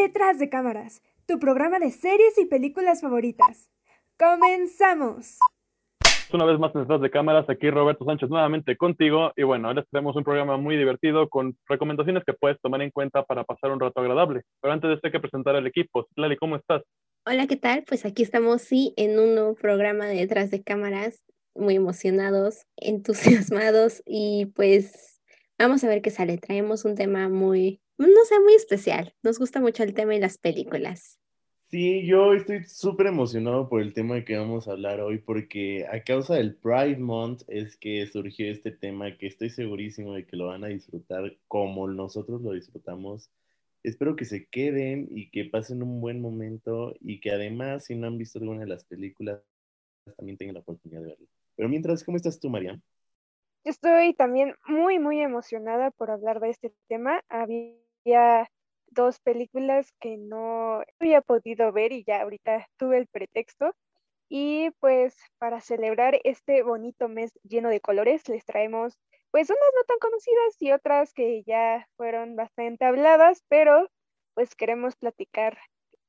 Detrás de cámaras, tu programa de series y películas favoritas. ¡Comenzamos! Una vez más detrás de cámaras, aquí Roberto Sánchez nuevamente contigo y bueno, hoy les tenemos un programa muy divertido con recomendaciones que puedes tomar en cuenta para pasar un rato agradable. Pero antes de esto hay que presentar al equipo. Lali, ¿cómo estás? Hola, ¿qué tal? Pues aquí estamos, sí, en un nuevo programa de detrás de cámaras, muy emocionados, entusiasmados y pues vamos a ver qué sale. Traemos un tema muy, no sé, muy especial. Nos gusta mucho el tema y las películas. Sí, yo estoy súper emocionado por el tema que vamos a hablar hoy porque a causa del Pride Month es que surgió este tema que estoy segurísimo de que lo van a disfrutar como nosotros lo disfrutamos. Espero que se queden y que pasen un buen momento y que además si no han visto alguna de las películas también tengan la oportunidad de verlo. Pero mientras, ¿cómo estás tú, María? Estoy también muy, muy emocionada por hablar de este tema. Había dos películas que no había podido ver y ya ahorita tuve el pretexto. Y pues para celebrar este bonito mes lleno de colores, les traemos pues unas no tan conocidas y otras que ya fueron bastante habladas, pero pues queremos platicar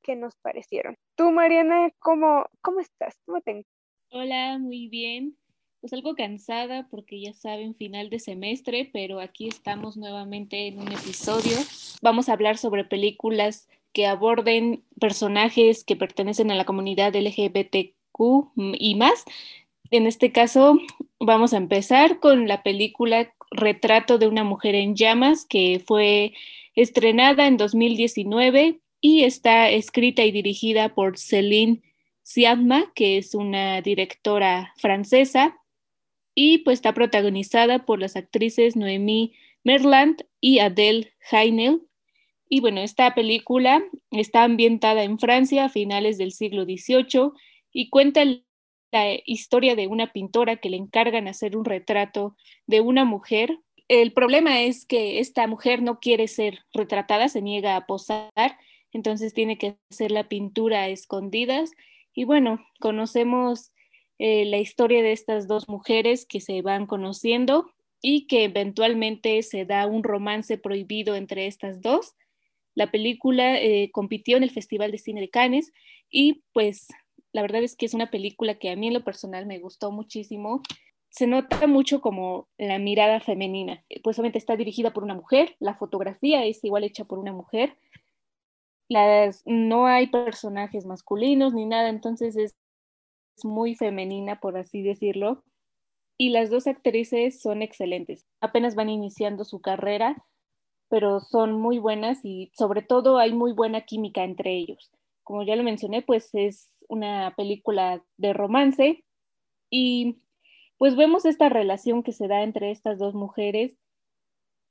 qué nos parecieron. Tú, Mariana, ¿cómo, cómo estás? ¿Cómo te Hola, muy bien. Pues algo cansada porque ya saben, final de semestre, pero aquí estamos nuevamente en un episodio. Vamos a hablar sobre películas que aborden personajes que pertenecen a la comunidad LGBTQ y más. En este caso, vamos a empezar con la película Retrato de una mujer en llamas, que fue estrenada en 2019 y está escrita y dirigida por Céline Siadma, que es una directora francesa, y pues está protagonizada por las actrices Noémie Merland y Adele Haenel. Y bueno, esta película está ambientada en Francia a finales del siglo XVIII y cuenta la historia de una pintora que le encargan hacer un retrato de una mujer. El problema es que esta mujer no quiere ser retratada, se niega a posar, entonces tiene que hacer la pintura a escondidas y bueno, conocemos eh, la historia de estas dos mujeres que se van conociendo y que eventualmente se da un romance prohibido entre estas dos. La película eh, compitió en el Festival de Cine de Cannes y pues la verdad es que es una película que a mí en lo personal me gustó muchísimo. Se nota mucho como la mirada femenina. Pues obviamente está dirigida por una mujer, la fotografía es igual hecha por una mujer las, no hay personajes masculinos ni nada, entonces es muy femenina, por así decirlo. Y las dos actrices son excelentes. Apenas van iniciando su carrera, pero son muy buenas y sobre todo hay muy buena química entre ellos. Como ya lo mencioné, pues es una película de romance y pues vemos esta relación que se da entre estas dos mujeres,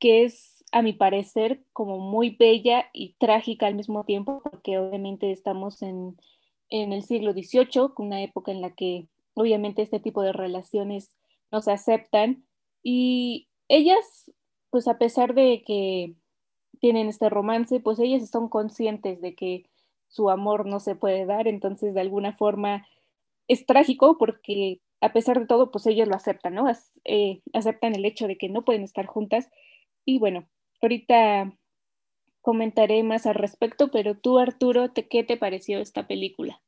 que es a mi parecer, como muy bella y trágica al mismo tiempo, porque obviamente estamos en, el siglo XVIII, una época en la que obviamente este tipo de relaciones no se aceptan. Y ellas, pues a pesar de que tienen este romance, pues ellas son conscientes de que su amor no se puede dar, entonces de alguna forma es trágico porque a pesar de todo, pues ellos lo aceptan, ¿no? Eh, aceptan el hecho de que no pueden estar juntas. Y bueno, Ahorita comentaré más al respecto, pero tú, Arturo, ¿qué te pareció esta película?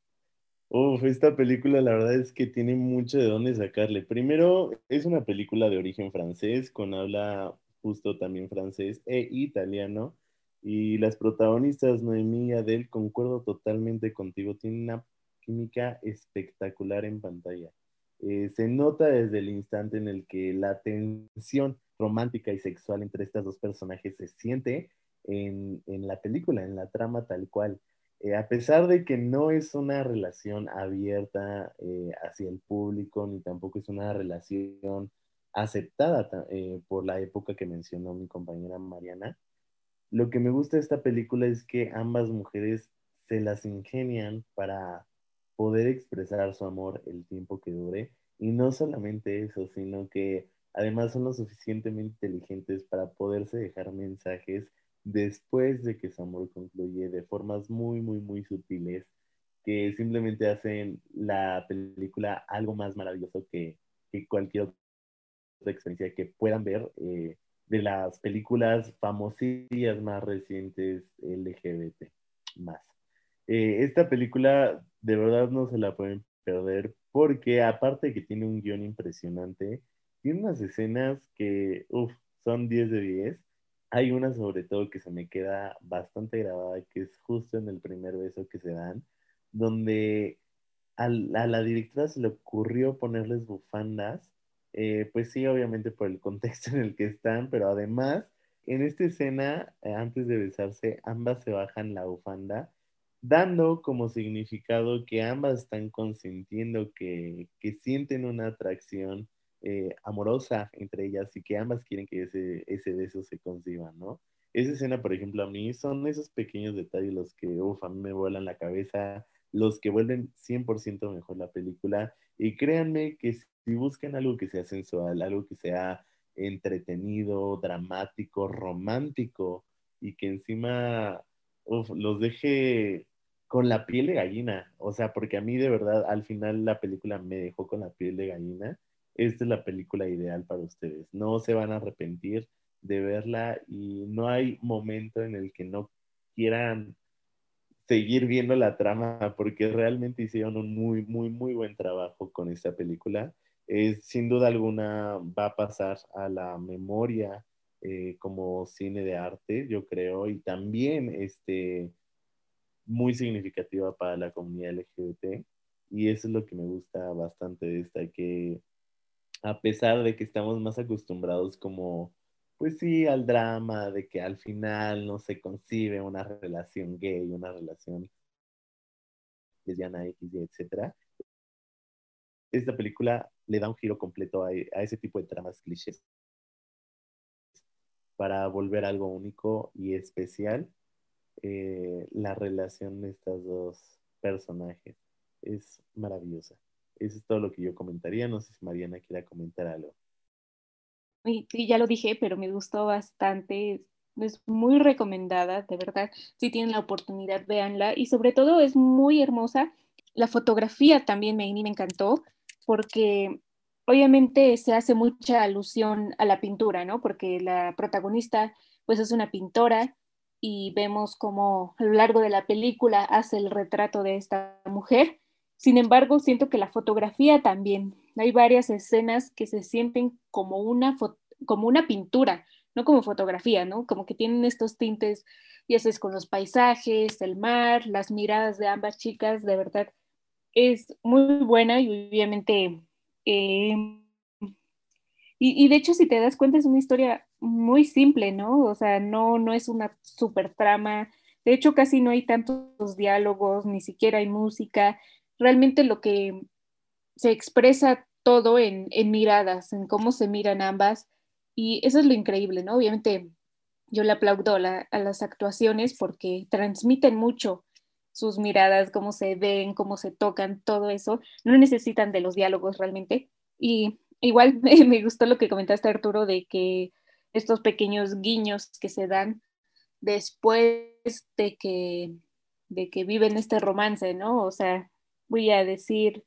Uf, esta película la verdad es que tiene mucho de dónde sacarle. Primero, es una película de origen francés, con habla justo también francés e italiano. Y las protagonistas, Noemí y Adele, concuerdo totalmente contigo, tienen una química espectacular en pantalla. Eh, se nota desde el instante en el que la tensión romántica y sexual entre estas dos personajes se siente en, la película, en la trama tal cual. Eh, a pesar de que no es una relación abierta eh, hacia el público, ni tampoco es una relación aceptada eh, por la época que mencionó mi compañera Mariana, lo que me gusta de esta película es que ambas mujeres se las ingenian para poder expresar su amor el tiempo que dure. Y no solamente eso, sino que Además, son lo suficientemente inteligentes para poderse dejar mensajes después de que su amor concluye de formas muy, muy, muy sutiles que simplemente hacen la película algo más maravilloso que, cualquier otra experiencia que puedan ver eh, de las películas famosillas más recientes LGBT. más. Eh, esta película de verdad no se la pueden perder porque aparte de que tiene un guion impresionante, tiene unas escenas que, uff, son 10 de 10. Hay una sobre todo que se me queda bastante grabada, que es justo en el primer beso que se dan, donde a la directora se le ocurrió ponerles bufandas, eh, pues sí, obviamente por el contexto en el que están, pero además, en esta escena, eh, antes de besarse, ambas se bajan la bufanda, dando como significado que ambas están consintiendo, que, que sienten una atracción eh, amorosa entre ellas y que ambas quieren que ese, ese beso se conciba, ¿no? Esa escena, por ejemplo, a mí son esos pequeños detalles los que, uff, a mí me vuelan la cabeza, los que vuelven 100% mejor la película. Y créanme que si buscan algo que sea sensual, algo que sea entretenido, dramático, romántico y que encima los deje con la piel de gallina. O sea, porque a mí de verdad al final la película me dejó con la piel de gallina. Esta es la película ideal para ustedes. No se van a arrepentir de verla y no hay momento en el que no quieran seguir viendo la trama porque realmente hicieron un muy, muy, muy buen trabajo con esta película. sin duda alguna va a pasar a la memoria eh, como cine de arte, yo creo, y también este, muy significativa para la comunidad LGBT. Y eso es lo que me gusta bastante de esta, que a pesar de que estamos más acostumbrados como pues sí, al drama de que al final no se concibe una relación gay, una relación lesbiana, X, etc. Esta película le da un giro completo a, ese tipo de tramas clichés para volver algo único y especial. Eh, la relación de estos dos personajes es maravillosa. Eso es todo lo que yo comentaría. No sé si Mariana quiera comentar algo y, ya lo dije, pero me gustó bastante. Es muy recomendada, de verdad. Si tienen la oportunidad, véanla. Y sobre todo es muy hermosa. La fotografía también me, me encantó, porque obviamente se hace mucha alusión a la pintura, ¿no? Porque la protagonista, pues es una pintora y vemos cómo a lo largo de la película hace el retrato de esta mujer. Sin embargo, siento que la fotografía también hay varias escenas que se sienten como una, como una pintura, no como fotografía, ¿no? Como que tienen estos tintes, y es con los paisajes, el mar, las miradas de ambas chicas, de verdad, es muy buena y obviamente, eh, y, de hecho, si te das cuenta, es una historia muy simple, ¿no? O sea, no, no es una super trama, de hecho, casi no hay tantos diálogos, ni siquiera hay música, realmente lo que se expresa todo en, miradas, en cómo se miran ambas. Y eso es lo increíble, ¿no? Obviamente yo le aplaudo a las actuaciones porque transmiten mucho sus miradas, cómo se ven, cómo se tocan, todo eso. No necesitan de los diálogos realmente. Y igual me, gustó lo que comentaste, Arturo, de que estos pequeños guiños que se dan después de que, de que viven este romance, ¿no? O sea, voy a decir,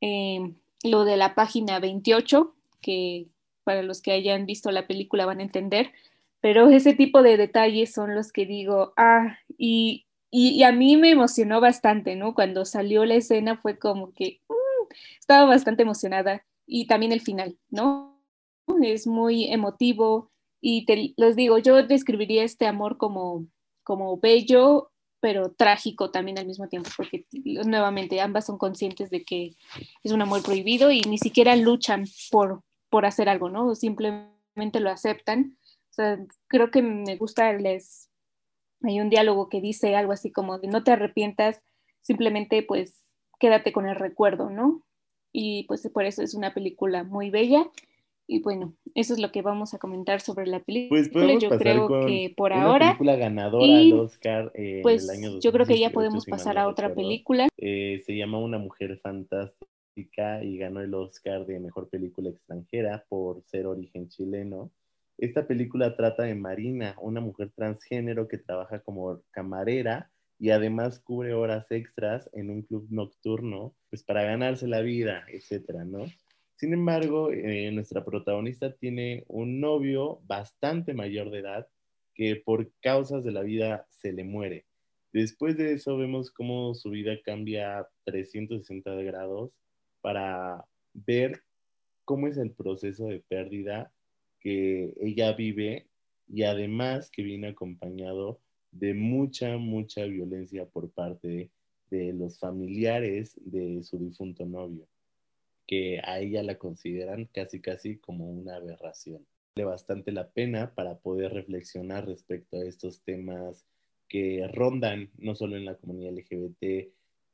Em, lo de la página 28, que para los que hayan visto la película van a entender, pero ese tipo de detalles son los que digo, ah, y, y, a mí me emocionó bastante, ¿no? Cuando salió la escena fue como que mm, estaba bastante emocionada y también el final, ¿no? Es muy emotivo y te los digo, yo describiría este amor como, como bello pero trágico también al mismo tiempo, porque nuevamente ambas son conscientes de que es un amor prohibido y ni siquiera luchan por, por hacer algo, ¿no? Simplemente lo aceptan. Creo que me gusta, les, hay un diálogo que dice algo así como no te arrepientas, simplemente pues quédate con el recuerdo, ¿no? Y pues por eso es una película muy bella y bueno, eso es lo que vamos a comentar sobre la película. Pues yo creo que por una ahora. película ganadora y, Oscar eh, pues, el año Yo creo que ya podemos pasar a otra película. Eh, se llama Una mujer fantástica y ganó el Oscar de mejor película extranjera por ser origen chileno. Esta película trata de Marina, una mujer transgénero que trabaja como camarera y además cubre horas extras en un club nocturno, pues para ganarse la vida, etcétera, ¿no? Sin embargo, eh, nuestra protagonista tiene un novio bastante mayor de edad que por causas de la vida se le muere. Después de eso vemos cómo su vida cambia 360 grados para ver cómo es el proceso de pérdida que ella vive y además que viene acompañado de mucha, mucha violencia por parte de los familiares de su difunto novio, que a ella la consideran casi, casi como una aberración. Vale bastante la pena para poder reflexionar respecto a estos temas que rondan no solo en la comunidad LGBT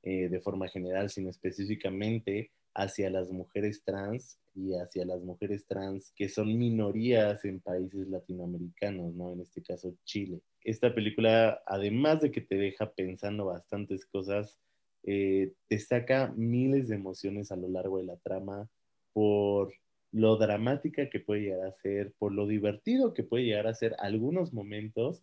eh, de forma general, sino específicamente hacia las mujeres trans y hacia las mujeres trans que son minorías en países latinoamericanos, ¿no? En este caso Chile. Esta película, además de que te deja pensando bastantes cosas, eh, te saca miles de emociones a lo largo de la trama por lo dramática que puede llegar a ser, por lo divertido que puede llegar a ser algunos momentos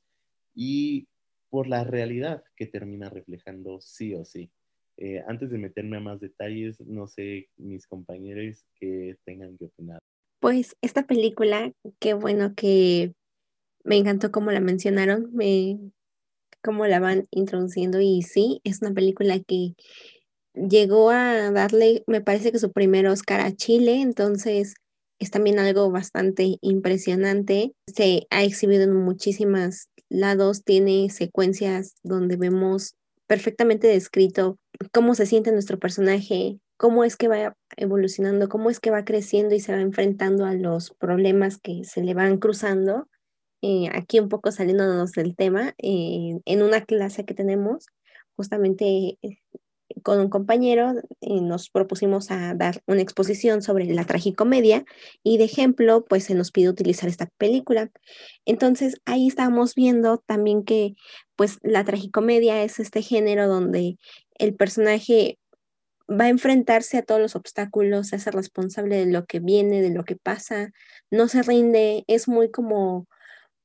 y por la realidad que termina reflejando sí o sí. Eh, antes de meterme a más detalles, no sé mis compañeros que tengan que opinar. Pues esta película, qué bueno que me encantó como la mencionaron, me, cómo la van introduciendo y sí, es una película que llegó a darle, me parece que su primer Oscar a Chile, entonces es también algo bastante impresionante. Se ha exhibido en muchísimos lados, tiene secuencias donde vemos perfectamente descrito cómo se siente nuestro personaje, cómo es que va evolucionando, cómo es que va creciendo y se va enfrentando a los problemas que se le van cruzando. Eh, aquí un poco saliéndonos del tema, eh, en una clase que tenemos, justamente eh, con un compañero nos propusimos a dar una exposición sobre la tragicomedia y de ejemplo, pues se nos pide utilizar esta película. Entonces ahí estábamos viendo también que pues la tragicomedia es este género donde el personaje va a enfrentarse a todos los obstáculos, se hace responsable de lo que viene, de lo que pasa, no se rinde, es muy como,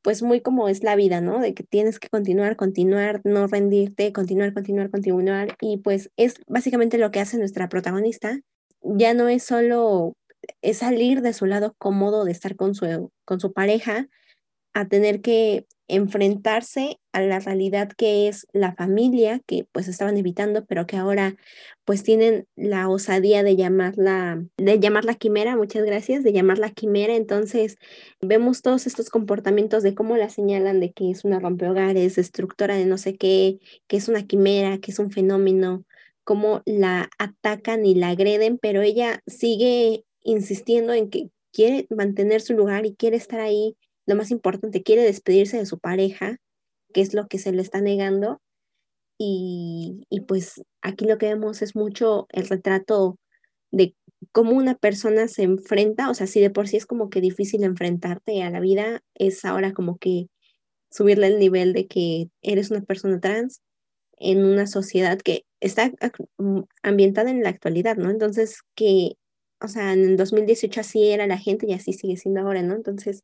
pues muy como es la vida, ¿no? De que tienes que continuar, continuar, no rendirte, continuar, continuar, continuar. Y pues es básicamente lo que hace nuestra protagonista. Ya no es solo es salir de su lado cómodo de estar con su, con su pareja, a tener que enfrentarse a la realidad que es la familia, que pues estaban evitando, pero que ahora pues tienen la osadía de llamarla, de llamarla quimera, muchas gracias, de llamarla quimera. Entonces vemos todos estos comportamientos de cómo la señalan de que es una rompehogares, destructora de no sé qué, que es una quimera, que es un fenómeno, cómo la atacan y la agreden, pero ella sigue insistiendo en que quiere mantener su lugar y quiere estar ahí lo más importante, quiere despedirse de su pareja, que es lo que se le está negando. Y, pues aquí lo que vemos es mucho el retrato de cómo una persona se enfrenta, o sea, si de por sí es como que difícil enfrentarte a la vida, es ahora como que subirle el nivel de que eres una persona trans en una sociedad que está mm, ambientada en la actualidad, ¿no? Entonces, que, o sea, en el 2018 así era la gente y así sigue siendo ahora, ¿no? Entonces,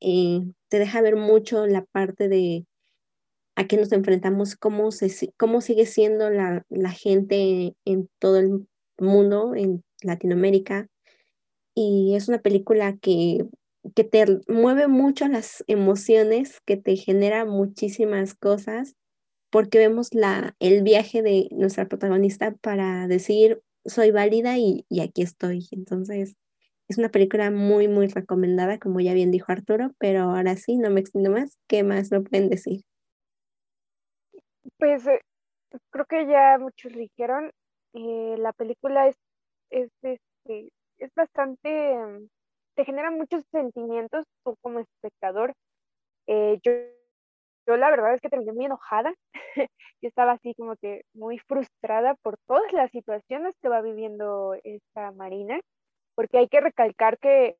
eh, te deja ver mucho la parte de a qué nos enfrentamos, cómo, se, cómo sigue siendo la, la gente en todo el mundo, en Latinoamérica. Y es una película que, que te mueve mucho las emociones, que te genera muchísimas cosas, porque vemos la, el viaje de nuestra protagonista para decir, soy válida y, y aquí estoy. Entonces, es una película muy, muy recomendada, como ya bien dijo Arturo, pero ahora sí, no me extiendo más. ¿Qué más lo pueden decir? Pues eh, creo que ya muchos dijeron, eh, la película es, es, este, es bastante, mm, te genera muchos sentimientos tú como espectador. Eh, yo, yo la verdad es que terminé muy enojada. yo estaba así como que muy frustrada por todas las situaciones que va viviendo esta Marina porque hay que recalcar que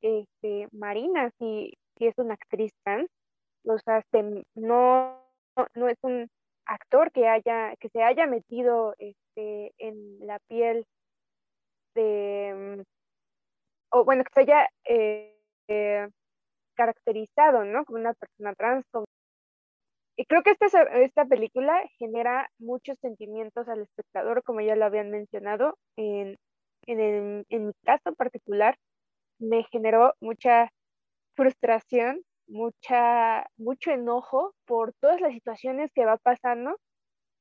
este, Marina sí, es una actriz trans, o sea, este, no, no es un actor que haya, que se haya metido este, en la piel de, o bueno, que se haya eh, eh, caracterizado, ¿no? Como una persona trans. Y creo que esta, esta película genera muchos sentimientos al espectador, como ya lo habían mencionado, en, en, mi caso particular, me generó mucha frustración mucha, mucho enojo por todas las situaciones que va pasando,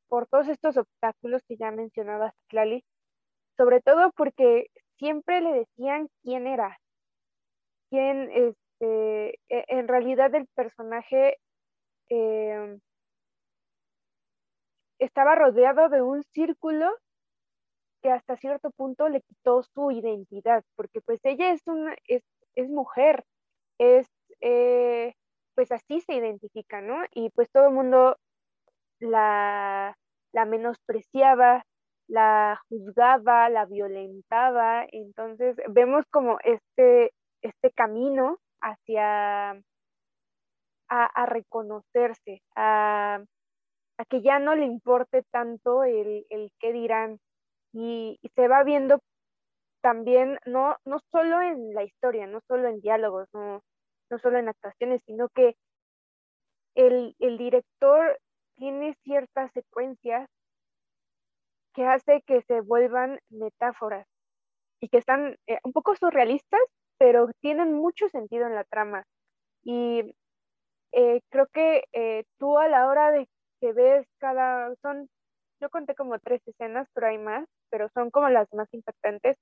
por todos estos obstáculos que ya mencionaba Clali, sobre todo porque siempre le decían quién era, quién, este, e, en realidad el personaje em, estaba rodeado de un círculo que hasta cierto punto le quitó su identidad, porque pues ella es una, es, es mujer, es, eh, pues así se identifica, ¿no? Y pues todo el mundo la, la menospreciaba, la juzgaba, la violentaba, entonces vemos como este, este camino hacia a, reconocerse, a, a, que ya no le importe tanto el, el qué dirán, y, se va viendo también, no, no solo en la historia, no solo en diálogos, no, no solo en actuaciones, sino que el, el director tiene ciertas secuencias que hace que se vuelvan metáforas y que están eh, un poco surrealistas, pero tienen mucho sentido en la trama. Y eh, creo que eh, tú a la hora de que ves cada, son, yo conté como tres escenas, pero hay más, pero son como las más impactantes.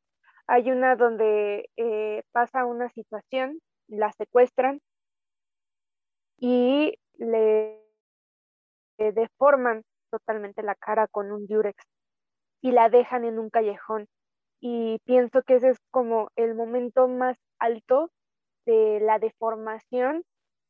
Hay una donde eh, pasa una situación, la secuestran y le, deforman totalmente la cara con un durex y la dejan en un callejón. Y pienso que ese es como el momento más alto de la deformación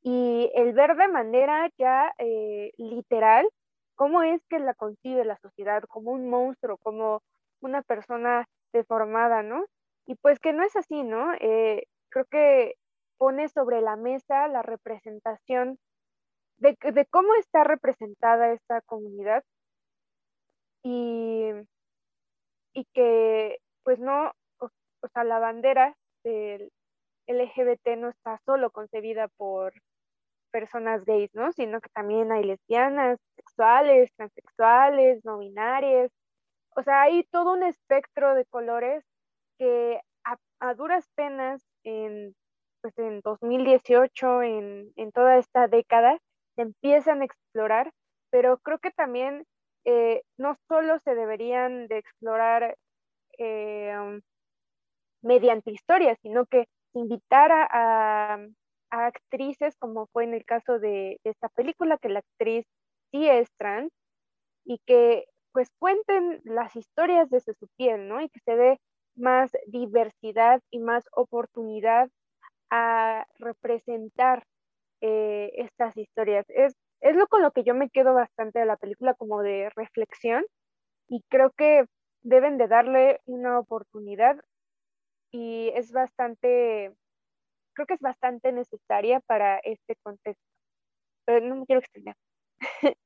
y el ver de manera ya eh, literal cómo es que la concibe la sociedad, como un monstruo, como una persona deformada, ¿no? Y pues que no es así, ¿no? Eh, creo que pone sobre la mesa la representación de, de cómo está representada esta comunidad y, y que pues no, o, sea, la bandera del LGBT no está solo concebida por personas gays, ¿no? Sino que también hay lesbianas, sexuales, transexuales, no binarias, o sea, hay todo un espectro de colores que a, duras penas en, pues en 2018, en, en, toda esta década, se empiezan a explorar, pero creo que también eh, no solo se deberían de explorar eh, um, mediante historias, sino que invitar a, a, actrices, como fue en el caso de esta película, que la actriz sí es trans, y que pues cuenten las historias desde su piel, ¿no? Y que se dé más diversidad y más oportunidad a representar eh, estas historias. Es, es lo con lo que yo me quedo bastante de la película como de reflexión y creo que deben de darle una oportunidad y es bastante, creo que es bastante necesaria para este contexto. Pero no me quiero extender.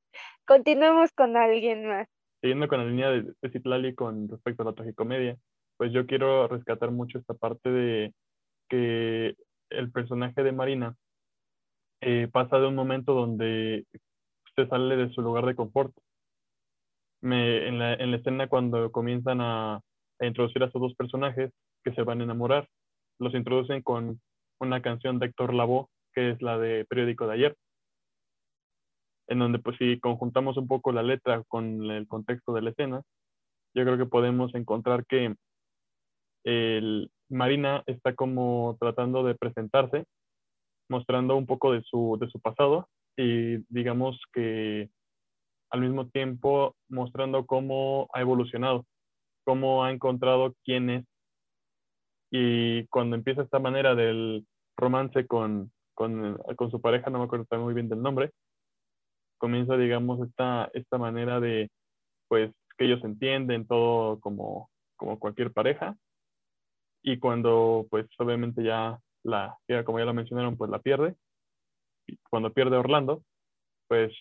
Continuemos con alguien más siguiendo con la línea de, Citlali con respecto a la tragicomedia, pues yo quiero rescatar mucho esta parte de que el personaje de Marina eh, pasa de un momento donde se sale de su lugar de confort. Me, en, la, en, la, escena cuando comienzan a, a, introducir a estos dos personajes que se van a enamorar, los introducen con una canción de Héctor Lavoe, que es la de Periódico de ayer en donde pues si conjuntamos un poco la letra con el contexto de la escena, yo creo que podemos encontrar que el Marina está como tratando de presentarse, mostrando un poco de su, de su pasado y digamos que al mismo tiempo mostrando cómo ha evolucionado, cómo ha encontrado quién es. Y cuando empieza esta manera del romance con, con, con su pareja, no me acuerdo muy bien del nombre, comienza, digamos, esta, esta manera de, pues, que ellos entienden todo como, como cualquier pareja. Y cuando, pues, obviamente ya la, como ya lo mencionaron, pues la pierde. Cuando pierde Orlando, pues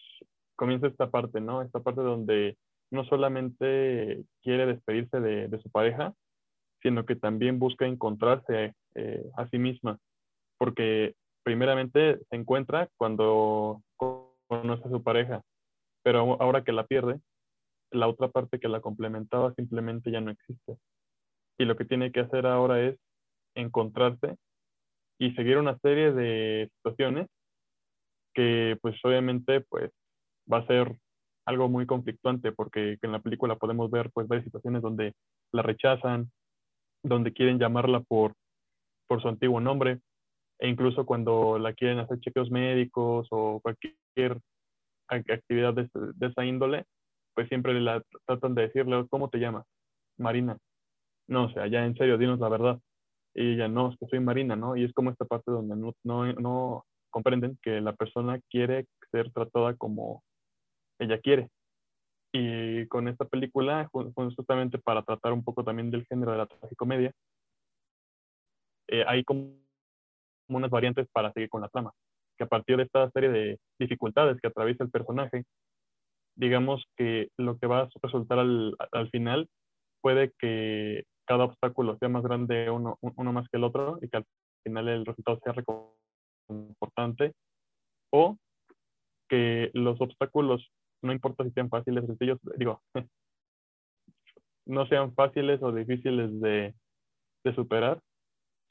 comienza esta parte, ¿no? Esta parte donde no solamente quiere despedirse de, de su pareja, sino que también busca encontrarse eh, a sí misma, porque primeramente se encuentra cuando conoce a su pareja, pero ahora que la pierde, la otra parte que la complementaba simplemente ya no existe. Y lo que tiene que hacer ahora es encontrarse y seguir una serie de situaciones que pues obviamente pues va a ser algo muy conflictuante porque en la película podemos ver pues varias situaciones donde la rechazan, donde quieren llamarla por, por su antiguo nombre e incluso cuando la quieren hacer chequeos médicos o cualquier actividad de, esa índole, pues siempre la tratan de decirle, ¿cómo te llamas? Marina. No, o sea, ya en serio, dinos la verdad. Y ella, no, es que soy Marina, ¿no? Y es como esta parte donde no, no, no comprenden que la persona quiere ser tratada como ella quiere. Y con esta película, justamente para tratar un poco también del género de la tragicomedia, eh, hay como unas variantes para seguir con la trama. Que a partir de esta serie de dificultades que atraviesa el personaje, digamos que lo que va a resultar al, al final puede que cada obstáculo sea más grande uno, uno más que el otro y que al final el resultado sea importante o que los obstáculos, no importa si sean fáciles o sencillos, digo, no sean fáciles o difíciles de, de, superar,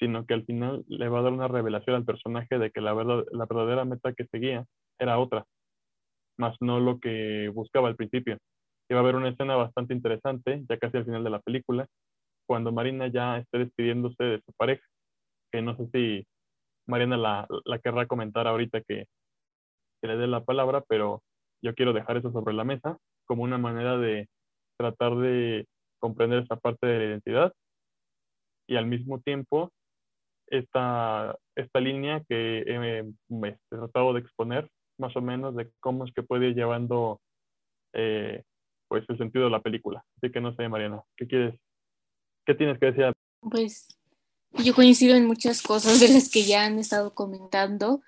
sino que al final le va a dar una revelación al personaje de que la, verdad, la verdadera meta que seguía era otra, más no lo que buscaba al principio. Y va a haber una escena bastante interesante, ya casi al final de la película, cuando Marina ya esté despidiéndose de su pareja, que no sé si Mariana la, la querrá comentar ahorita que, que le dé la palabra, pero yo quiero dejar eso sobre la mesa como una manera de tratar de comprender esa parte de la identidad y al mismo tiempo esta, esta línea que me he tratado de exponer más o menos de cómo es que puede ir llevando eh, pues el sentido de la película. Así que no sé, Mariana, ¿qué quieres? ¿Qué tienes que decir? Pues yo coincido en muchas cosas de las que ya han estado comentando.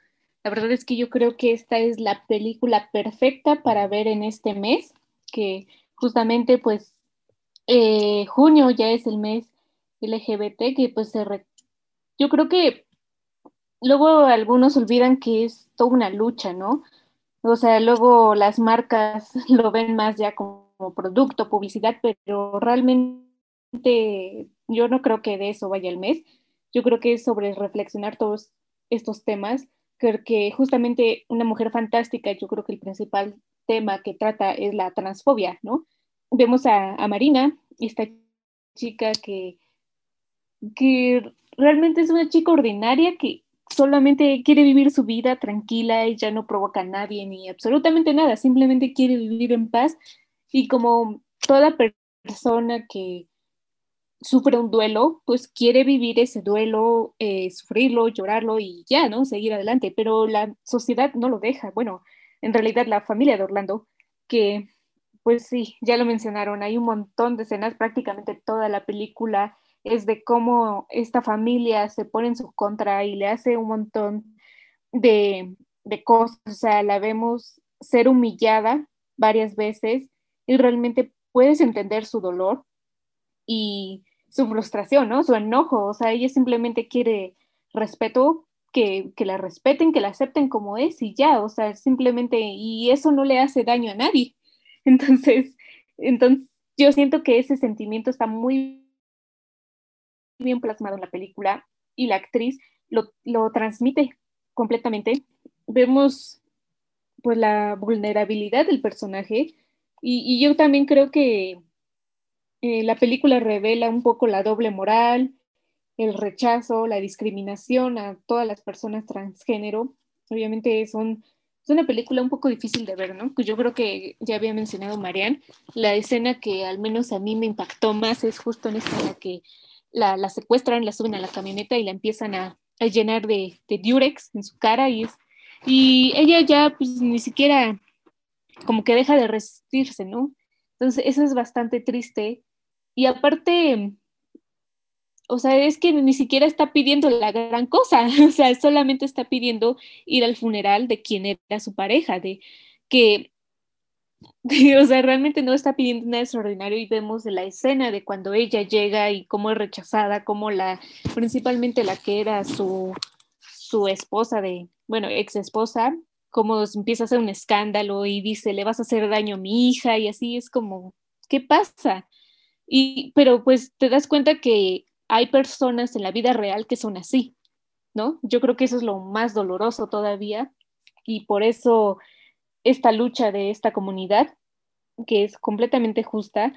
La verdad es que yo creo que esta es la película perfecta para ver en este mes, que justamente pues eh, junio ya es el mes LGBT, que pues se yo creo que luego algunos olvidan que es toda una lucha, ¿no? O sea, luego las marcas lo ven más ya como producto, publicidad, pero realmente yo no creo que de eso vaya el mes. Yo creo que es sobre reflexionar todos estos temas creo que justamente una mujer fantástica, yo creo que el principal tema que trata es la transfobia, ¿no? Vemos a, Marina, esta chica que, que realmente es una chica ordinaria que solamente quiere vivir su vida tranquila, ya no provoca a nadie ni absolutamente nada, simplemente quiere vivir en paz y como toda persona que, sufre un duelo, pues quiere vivir ese duelo, eh, sufrirlo, llorarlo y ya, ¿no? Seguir adelante, pero la sociedad no lo deja. Bueno, en realidad la familia de Orlando, que pues sí, ya lo mencionaron, hay un montón de escenas, prácticamente toda la película es de cómo esta familia se pone en su contra y le hace un montón de, de cosas, o sea, la vemos ser humillada varias veces y realmente puedes entender su dolor y su frustración, ¿no? Su enojo, o sea, ella simplemente quiere respeto, que, que, la respeten, que la acepten como es y ya, o sea, simplemente, y eso no le hace daño a nadie. Entonces, entonces yo siento que ese sentimiento está muy bien plasmado en la película y la actriz lo, lo transmite completamente. Vemos pues la vulnerabilidad del personaje y, yo también creo que eh, la película revela un poco la doble moral, el rechazo, la discriminación a todas las personas transgénero. Obviamente es una película un poco difícil de ver, ¿no? Pues yo creo que ya había mencionado Marianne, la escena que al menos a mí me impactó más es justo en esta la que la, la secuestran, la suben a la camioneta y la empiezan a, a llenar de, de, diurex en su cara y, y ella ya pues ni siquiera como que deja de resistirse, ¿no? Entonces eso es bastante triste y aparte, o sea, es que ni siquiera está pidiendo la gran cosa, o sea, solamente está pidiendo ir al funeral de quien era su pareja, de que, o sea, realmente no está pidiendo nada extraordinario y vemos la escena de cuando ella llega y cómo es rechazada, como la, principalmente la que era su, su esposa de, bueno, ex esposa, cómo empieza a hacer un escándalo y dice, le vas a hacer daño a mi hija y así es como, ¿qué pasa? Y, pero pues te das cuenta que hay personas en la vida real que son así, ¿no? Yo creo que eso es lo más doloroso todavía, y por eso esta lucha de esta comunidad, que es completamente justa.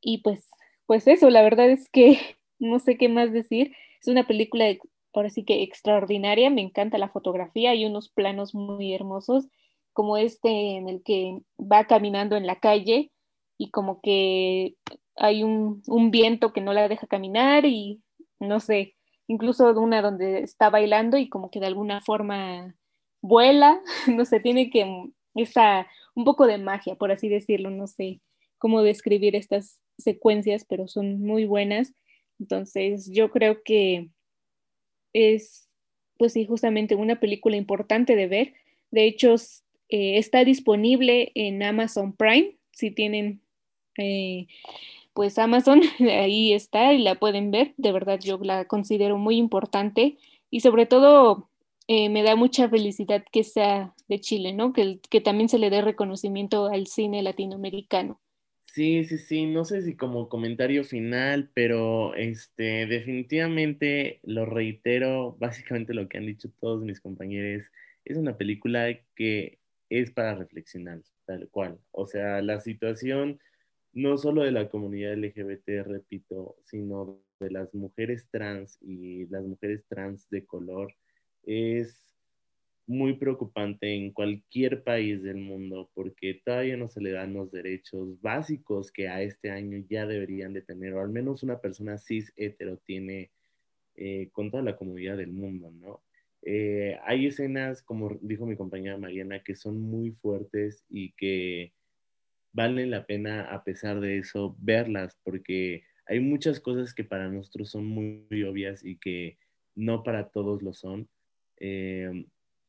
Y pues, pues eso, la verdad es que no sé qué más decir. Es una película, por así que extraordinaria, me encanta la fotografía, hay unos planos muy hermosos, como este en el que va caminando en la calle y como que hay un, un viento que no la deja caminar y no sé, incluso una donde está bailando y como que de alguna forma vuela, no sé, tiene que esa un poco de magia, por así decirlo, no sé cómo describir estas secuencias, pero son muy buenas. Entonces, yo creo que es, pues sí, justamente una película importante de ver. De hecho, eh, está disponible en Amazon Prime, si tienen, eh, pues Amazon, ahí está y la pueden ver. De verdad, yo la considero muy importante y sobre todo eh, me da mucha felicidad que sea de Chile, ¿no? Que, que también se le dé reconocimiento al cine latinoamericano. Sí, sí, sí, no sé si como comentario final, pero este, definitivamente lo reitero, básicamente lo que han dicho todos mis compañeros, es una película que es para reflexionar, tal cual. O sea, la situación no solo de la comunidad LGBT, repito, sino de las mujeres trans y las mujeres trans de color es muy preocupante en cualquier país del mundo porque todavía no se le dan los derechos básicos que a este año ya deberían de tener, o al menos una persona cis hetero tiene eh, con toda la comunidad del mundo, ¿no? Eh, hay escenas, como dijo mi compañera Mariana, que son muy fuertes y que valen la pena a pesar de eso verlas, porque hay muchas cosas que para nosotros son muy obvias y que no para todos lo son eh,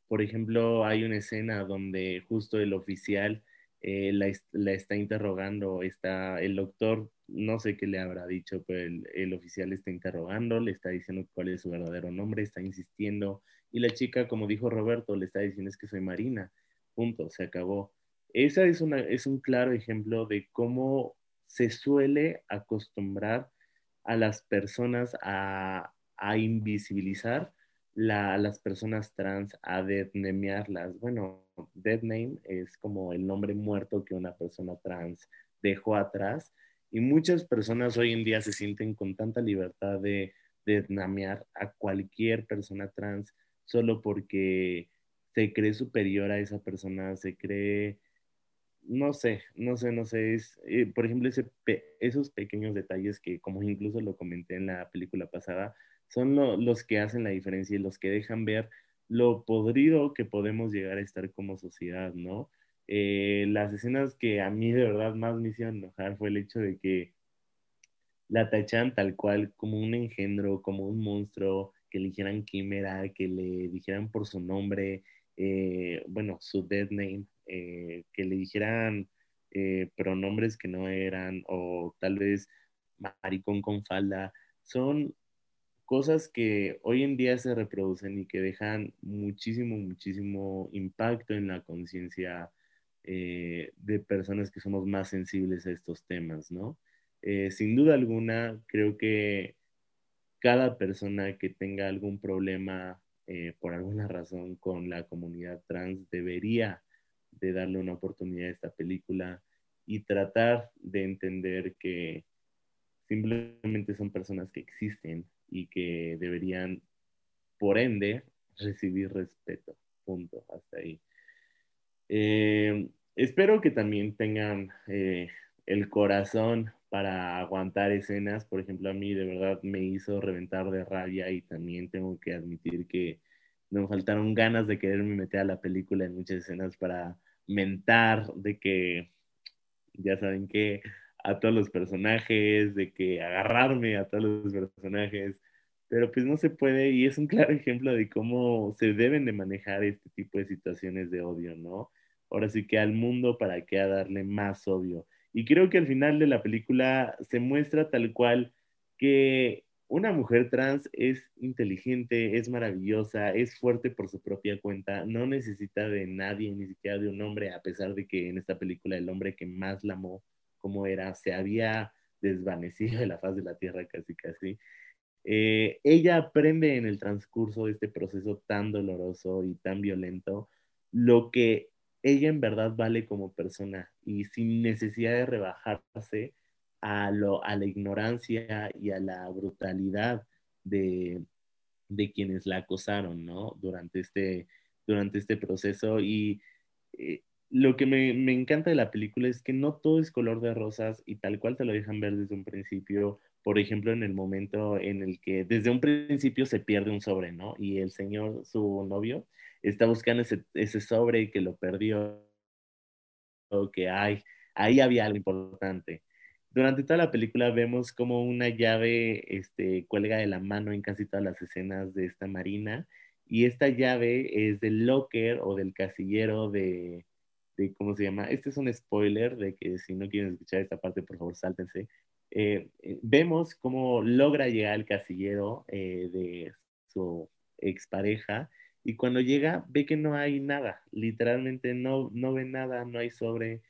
por ejemplo, hay una escena donde justo el oficial eh, la, está interrogando, está el doctor, no sé qué le habrá dicho, pero el, oficial está interrogando, le está diciendo cuál es su verdadero nombre, está insistiendo, y la chica, como dijo Roberto, le está diciendo es que soy Marina, punto, se acabó. Esa es, es un claro ejemplo de cómo se suele acostumbrar a las personas a, a invisibilizar las personas trans a deadnamearlas. Bueno, dead name es como el nombre muerto que una persona trans dejó atrás y muchas personas hoy en día se sienten con tanta libertad de deadnamear a cualquier persona trans solo porque se cree superior a esa persona, se cree, no sé, no sé, no sé, es, eh, por ejemplo, esos pequeños detalles que como incluso lo comenté en la película pasada, son los que hacen la diferencia y los que dejan ver lo podrido que podemos llegar a estar como sociedad, ¿no? Eh, las escenas que a mí de verdad más me hicieron enojar fue el hecho de que la tachan tal cual como un engendro, como un monstruo, que le dijeran quimera, que le dijeran por su nombre, eh, bueno, su dead name, eh, que le dijeran pronombres que no eran, o tal vez maricón con falda, son cosas que hoy en día se reproducen y que dejan muchísimo, muchísimo impacto en la conciencia eh, de personas que somos más sensibles a estos temas, ¿no? Eh, sin duda alguna, creo que cada persona que tenga algún problema eh, por alguna razón con la comunidad trans debería de darle una oportunidad a esta película y tratar de entender que simplemente son personas que existen y que deberían, por ende, recibir respeto. Punto, hasta ahí. Eh, espero que también tengan eh, el corazón para aguantar escenas. Por ejemplo, a mí de verdad me hizo reventar de rabia y también tengo que admitir que me faltaron ganas de quererme meter a la película en muchas escenas para mentar de que, ya saben que, a todos los personajes, de que agarrarme a todos los personajes, pero pues no se puede y es un claro ejemplo de cómo se deben de manejar este tipo de situaciones de odio, ¿no? Ahora sí que al mundo para que a darle más odio. Y creo que al final de la película se muestra tal cual que una mujer trans es inteligente, es maravillosa, es fuerte por su propia cuenta, no necesita de nadie, ni siquiera de un hombre, a pesar de que en esta película el hombre que más la amó como era, se había desvanecido de la faz de la tierra casi casi. Eh, ella aprende en el transcurso de este proceso tan doloroso y tan violento lo que ella en verdad vale como persona y sin necesidad de rebajarse a, lo, a la ignorancia y a la brutalidad de, de quienes la acosaron, ¿no? Durante este, durante este proceso. Y eh, lo que me, me, encanta de la película es que no todo es color de rosas y tal cual te lo dejan ver desde un principio. Por ejemplo, en el momento en el que desde un principio se pierde un sobre, ¿no? Y el señor, su novio, está buscando ese, ese sobre que lo perdió, que hay, ahí había algo importante. Durante toda la película vemos como una llave este, cuelga de la mano en casi todas las escenas de esta marina y esta llave es del locker o del casillero de, de, ¿cómo se llama? Este es un spoiler de que si no quieren escuchar esta parte, por favor, sáltense. Eh, eh, vemos cómo logra llegar al casillero eh, de su expareja y cuando llega ve que no hay nada, literalmente no, no ve nada, no hay sobre.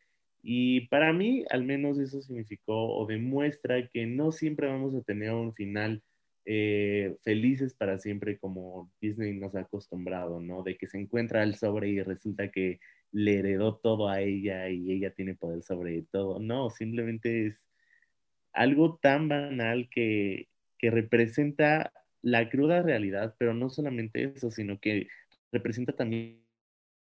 Y para mí, al menos eso significó o demuestra que no siempre vamos a tener un final eh, felices para siempre como Disney nos ha acostumbrado, ¿no? De que se encuentra el sobre y resulta que le heredó todo a ella y ella tiene poder sobre todo. No, simplemente es algo tan banal que, que representa la cruda realidad, pero no solamente eso, sino que representa también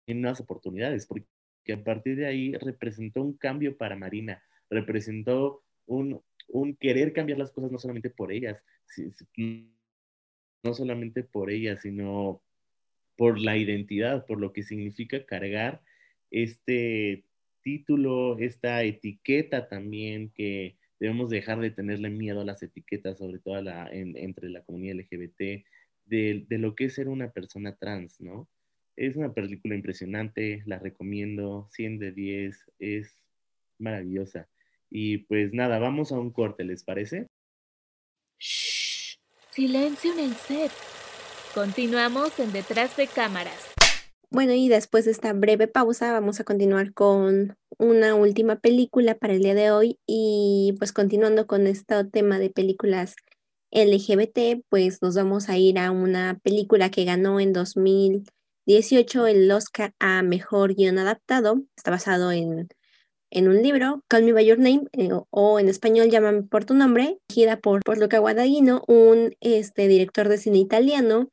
nuevas oportunidades, porque a partir de ahí representó un cambio para Marina, representó un, un querer cambiar las cosas no solamente por ellas, no solamente por ellas, sino por la identidad, por lo que significa cargar este título, esta etiqueta también que debemos dejar de tenerle miedo a las etiquetas, sobre todo la, entre la comunidad LGBT, de, lo que es ser una persona trans, ¿no? Es una película impresionante, la recomiendo, 100 de 10, es maravillosa. Y pues nada, vamos a un corte, ¿les parece? Silencio en el set. Continuamos en Detrás de Cámaras. Bueno, y después de esta breve pausa vamos a continuar con una última película para el día de hoy y pues continuando con este tema de películas LGBT, pues nos vamos a ir a una película que ganó en 2018 el Oscar a Mejor Guión Adaptado. Está basado en, en un libro, Call Me By Your Name, eh, o en español Llámame por tu nombre, dirigida por, por Luca Guadagnino, un este, director de cine italiano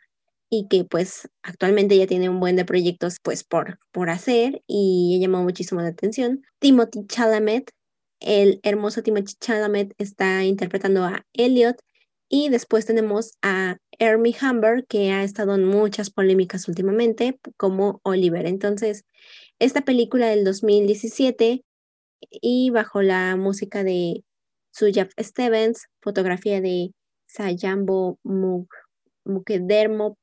y que pues actualmente ya tiene un buen de proyectos pues por, por hacer y llamó muchísimo la atención. Timothy Chalamet, el hermoso Timothy Chalamet está interpretando a Elliot y después tenemos a Hermie Humber que ha estado en muchas polémicas últimamente como Oliver. Entonces, esta película del 2017 y bajo la música de Sujaf Stevens, fotografía de Sayambo Mukedermo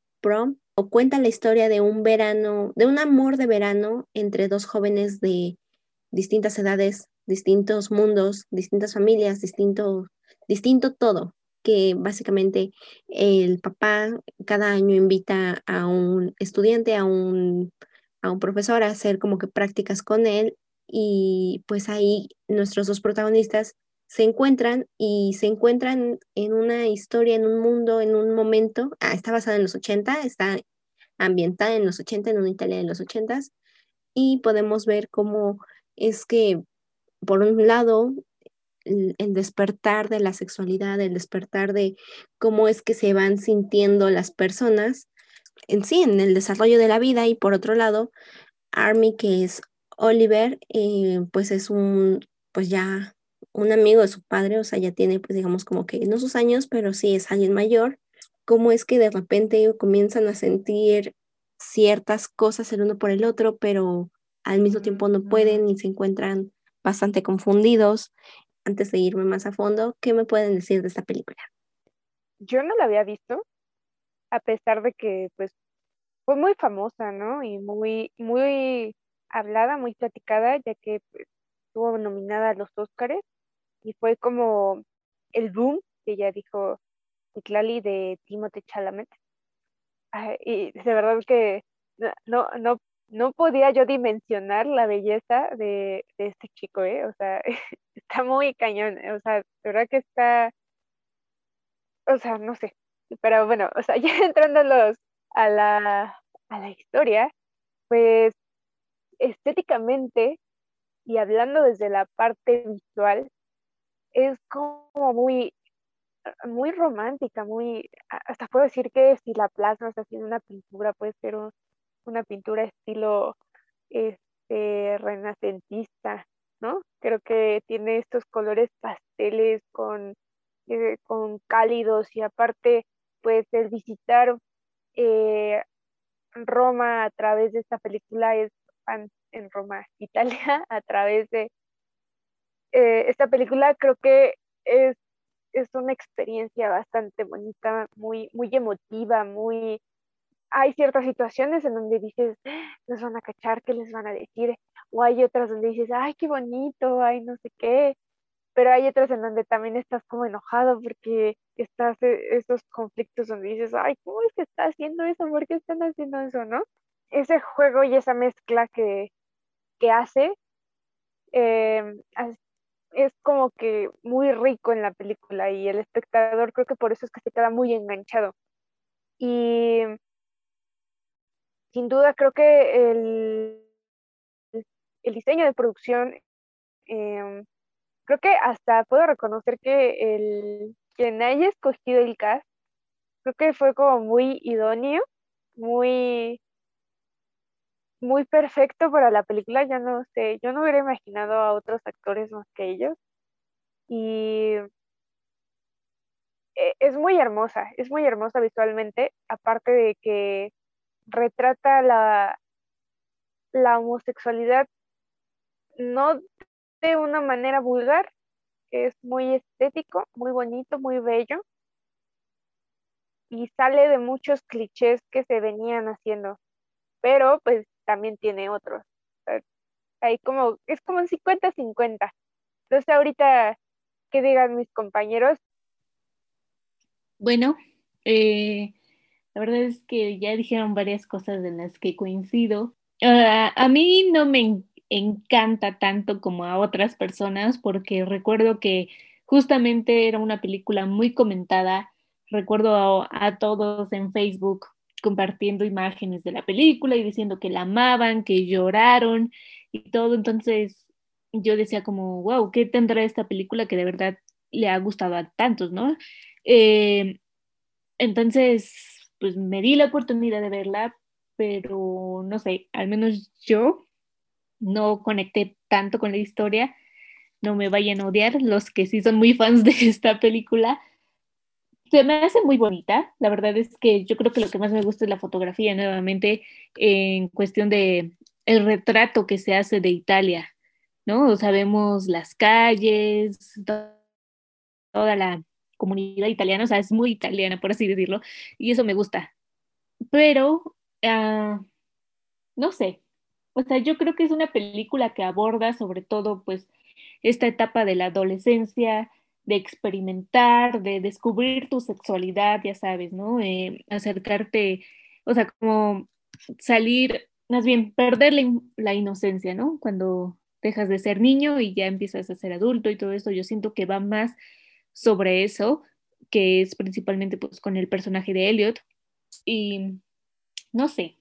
O cuenta la historia de un verano, de un amor de verano entre dos jóvenes de distintas edades, distintos mundos, distintas familias, distinto, distinto todo, que básicamente el papá cada año invita a un estudiante, a un, a un profesor a hacer como que prácticas con él y pues ahí nuestros dos protagonistas se encuentran y se encuentran en una historia, en un mundo, en un momento. Ah, está basada en los 80, está ambientada en los 80, en una Italia de los 80 y podemos ver cómo es que, por un lado, el, despertar de la sexualidad, el despertar de cómo es que se van sintiendo las personas en sí, en el desarrollo de la vida, y por otro lado, Army, que es Oliver, eh, pues es un, pues ya un amigo de su padre, o sea, ya tiene, pues digamos, como que no sus años, pero sí es alguien mayor, cómo es que de repente comienzan a sentir ciertas cosas el uno por el otro, pero al mismo tiempo no pueden y se encuentran bastante confundidos. Antes de irme más a fondo, ¿qué me pueden decir de esta película? Yo no la había visto, a pesar de que pues fue muy famosa, ¿no? Y muy, muy hablada, muy platicada, ya que pues, estuvo nominada a los Óscares y fue como el boom que ya dijo Itlali de Timothée Chalamet. y de verdad que no, no, no podía yo dimensionar la belleza de, este chico, ¿eh? O sea, está muy cañón, o sea, de verdad que está, o sea, no sé, pero bueno, o sea, ya entrando a, los, a, la, a la historia, pues estéticamente y hablando desde la parte visual, es como muy, muy romántica, muy, hasta puedo decir que si la plasmas haciendo una pintura, puede ser una pintura estilo este, renacentista, ¿no? Creo que tiene estos colores pasteles con, eh, con cálidos y aparte, pues el visitar eh, Roma a través de esta película es en Roma, Italia, a través de eh, esta película, creo que es, es una experiencia bastante bonita, muy, muy emotiva, muy... Hay ciertas situaciones en donde dices, les van a cachar, ¿qué les van a decir? O hay otras donde dices, ay, qué bonito, ay, no sé qué. Pero hay otras en donde también estás como enojado porque estás e, esos conflictos donde dices, ay, ¿cómo es que está haciendo eso? ¿Por qué están haciendo eso, no? Ese juego y esa mezcla que, que hace em, es como que muy rico en la película y el espectador creo que por eso es que se queda muy enganchado. Y sin duda creo que el, el diseño de producción, em, creo que hasta puedo reconocer que el, quien haya escogido el cast, creo que fue como muy idóneo, muy muy perfecto para la película, ya no sé, yo no hubiera imaginado a otros actores más que ellos. Y e, es muy hermosa, es muy hermosa visualmente, aparte de que retrata la, la homosexualidad no de una manera vulgar, es muy estético, muy bonito, muy bello y sale de muchos clichés que se venían haciendo, pero pues también tiene otros. Hay como, es como un 50-50. Entonces ahorita, ¿qué digan mis compañeros? Bueno, eh, la verdad es que ya dijeron varias cosas en las que coincido. Ah, a mí no me encanta tanto como a otras personas porque recuerdo que justamente era una película muy comentada. Recuerdo a todos en Facebook compartiendo imágenes de la película y diciendo que la amaban, que lloraron y todo. Entonces yo decía como, wow, ¿qué tendrá esta película que de verdad le ha gustado a tantos, ¿no? Eh, entonces, pues me di la oportunidad de verla, pero no sé, al menos yo no conecté tanto con la historia. No me vayan a odiar los que sí son muy fans de esta película, se me hace muy bonita. La verdad es que yo creo que lo que más me gusta es la fotografía, nuevamente, en cuestión de el retrato que se hace de Italia, ¿no? Sabemos las calles, toda la comunidad italiana, o sea, es muy italiana, por así decirlo, y eso me gusta. Pero, ah, no sé, o sea, yo creo que es una película que aborda sobre todo, pues, esta etapa de la adolescencia, de experimentar, de descubrir tu sexualidad, ya sabes, ¿no? Eh, acercarte, o sea, como salir, más bien perder la, inocencia, ¿no? Cuando dejas de ser niño y ya empiezas a ser adulto y todo eso, yo siento que va más sobre eso, que es principalmente pues con el personaje de Elliot. Y no sé,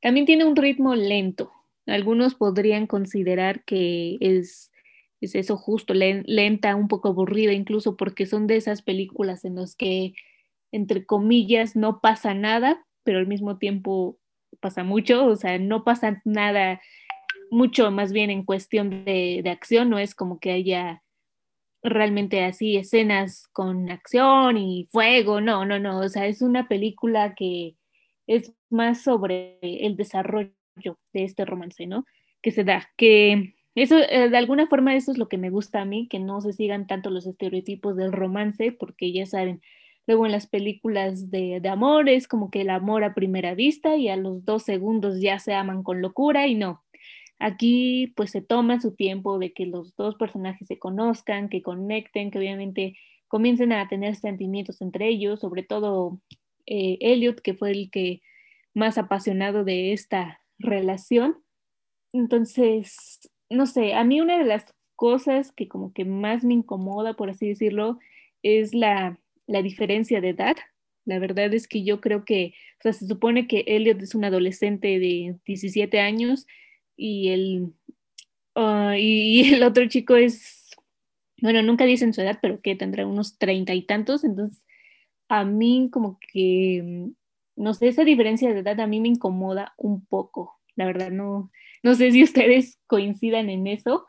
también tiene un ritmo lento. Algunos podrían considerar que es es eso justo, lenta, un poco aburrida incluso porque son de esas películas en las que, entre comillas, no pasa nada, pero al mismo tiempo pasa mucho, o sea, no pasa nada mucho más bien en cuestión de, de acción, no es como que haya realmente así escenas con acción y fuego, no, no, no, o sea, es una película que es más sobre el desarrollo de este romance, ¿no? Que se da, que eso, eh, de alguna forma, eso es lo que me gusta a mí, que no se sigan tanto los estereotipos del romance, porque ya saben, luego en las películas de, de amor es como que el amor a primera vista y a los dos segundos ya se aman con locura y no. Aquí pues se toma su tiempo de que los dos personajes se conozcan, que conecten, que obviamente comiencen a tener sentimientos entre ellos, sobre todo eh, Elliot, que fue el que más apasionado de esta relación. Entonces, no sé, a mí una de las cosas que como que más me incomoda, por así decirlo, es la, diferencia de edad. La verdad es que yo creo que, o sea, se supone que Elliot es un adolescente de 17 años y el, ah, y, el otro chico es, bueno, nunca dicen su edad, pero que tendrá unos treinta y tantos, entonces a mí como que, no sé, esa diferencia de edad a mí me incomoda un poco, la verdad, no, no sé si ustedes coincidan en eso,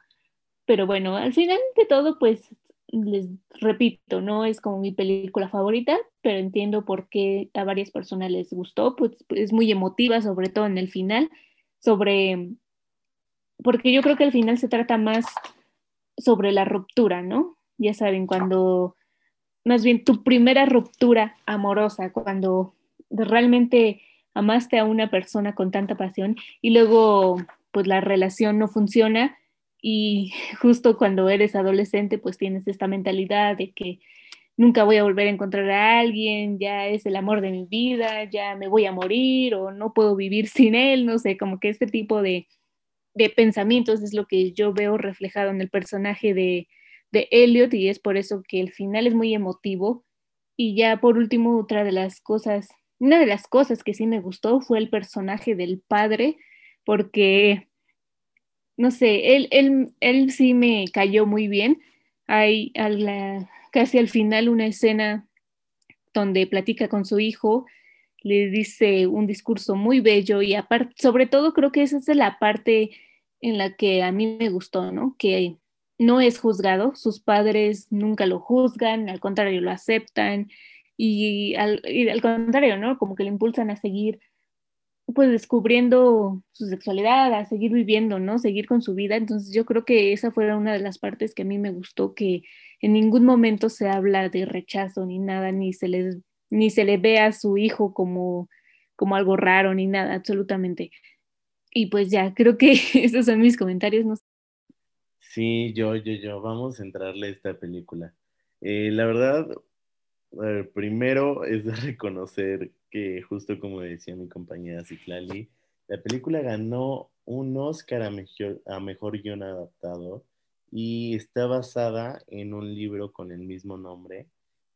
pero bueno, al final de todo, pues les repito, no es como mi película favorita, pero entiendo por qué a varias personas les gustó, pues, es muy emotiva, sobre todo en el final, sobre, porque yo creo que al final se trata más sobre la ruptura, ¿no? Ya saben, cuando, más bien tu primera ruptura amorosa, cuando realmente amaste a una persona con tanta pasión y luego pues la relación no funciona y justo cuando eres adolescente, pues tienes esta mentalidad de que nunca voy a volver a encontrar a alguien, ya es el amor de mi vida, ya me voy a morir o no puedo vivir sin él, no sé, como que este tipo de, de pensamientos es lo que yo veo reflejado en el personaje de, de Elliot y es por eso que el final es muy emotivo. Y ya por último, otra de las cosas, una de las cosas que sí me gustó fue el personaje del padre, porque no sé, él, él, él sí me cayó muy bien. Hay casi al final una escena donde platica con su hijo, le dice un discurso muy bello y sobre todo creo que esa es la parte en la que a mí me gustó, ¿no? Que no es juzgado, sus padres nunca lo juzgan, al contrario, lo aceptan y al, y al contrario, ¿no? Como que le impulsan a seguir pues descubriendo su sexualidad, a seguir viviendo, ¿no? Seguir con su vida. Entonces yo creo que esa fue una de las partes que a mí me gustó, que en ningún momento se habla de rechazo ni nada, ni se les, ni se le ve a su hijo como, como algo raro, ni nada, absolutamente. Y pues ya, creo que esos son mis comentarios. ¿no? Sí, yo, yo, yo, vamos a entrarle a esta película. Eh, la verdad, primero es reconocer que justo como decía mi compañera Ciclali, la película ganó un Oscar a mejor, a mejor guion adaptado y está basada en un libro con el mismo nombre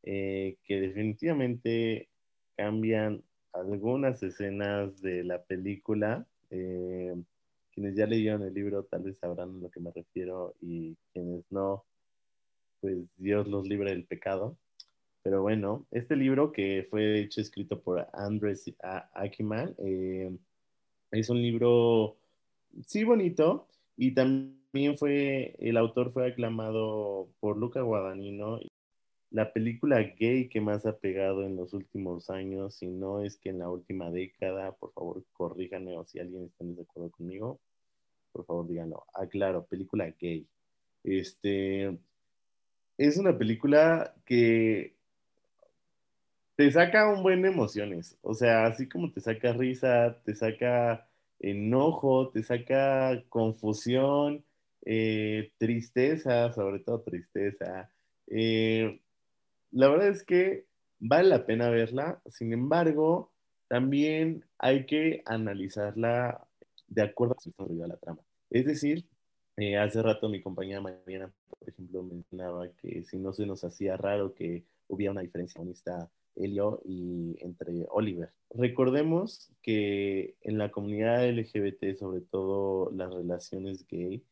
eh, que definitivamente cambian algunas escenas de la película. Eh, quienes ya leyeron el libro tal vez sabrán a lo que me refiero y quienes no, pues Dios los libre del pecado. Pero bueno, este libro que fue hecho escrito por Andrés Ackerman, eh, es un libro, sí, bonito, y también fue, el autor fue aclamado por Luca Guadagnino. La película gay que más ha pegado en los últimos años, si no es que en la última década, por favor corríjanme o si alguien está de acuerdo conmigo, por favor díganlo. Aclaro, película gay. Este, es una película que te saca un buen emociones. O sea, así como te saca risa, te saca enojo, te saca confusión, eh, tristeza, sobre todo tristeza. Eh, la verdad es que vale la pena verla, sin embargo, también hay que analizarla de acuerdo a cómo la trama. Es decir, eh, hace rato mi compañera Mariana, por ejemplo, mencionaba que si no se nos hacía raro que hubiera una diferencia honesta Elio y entre Oliver. Recordemos que en la comunidad LGBT, sobre todo las relaciones gay,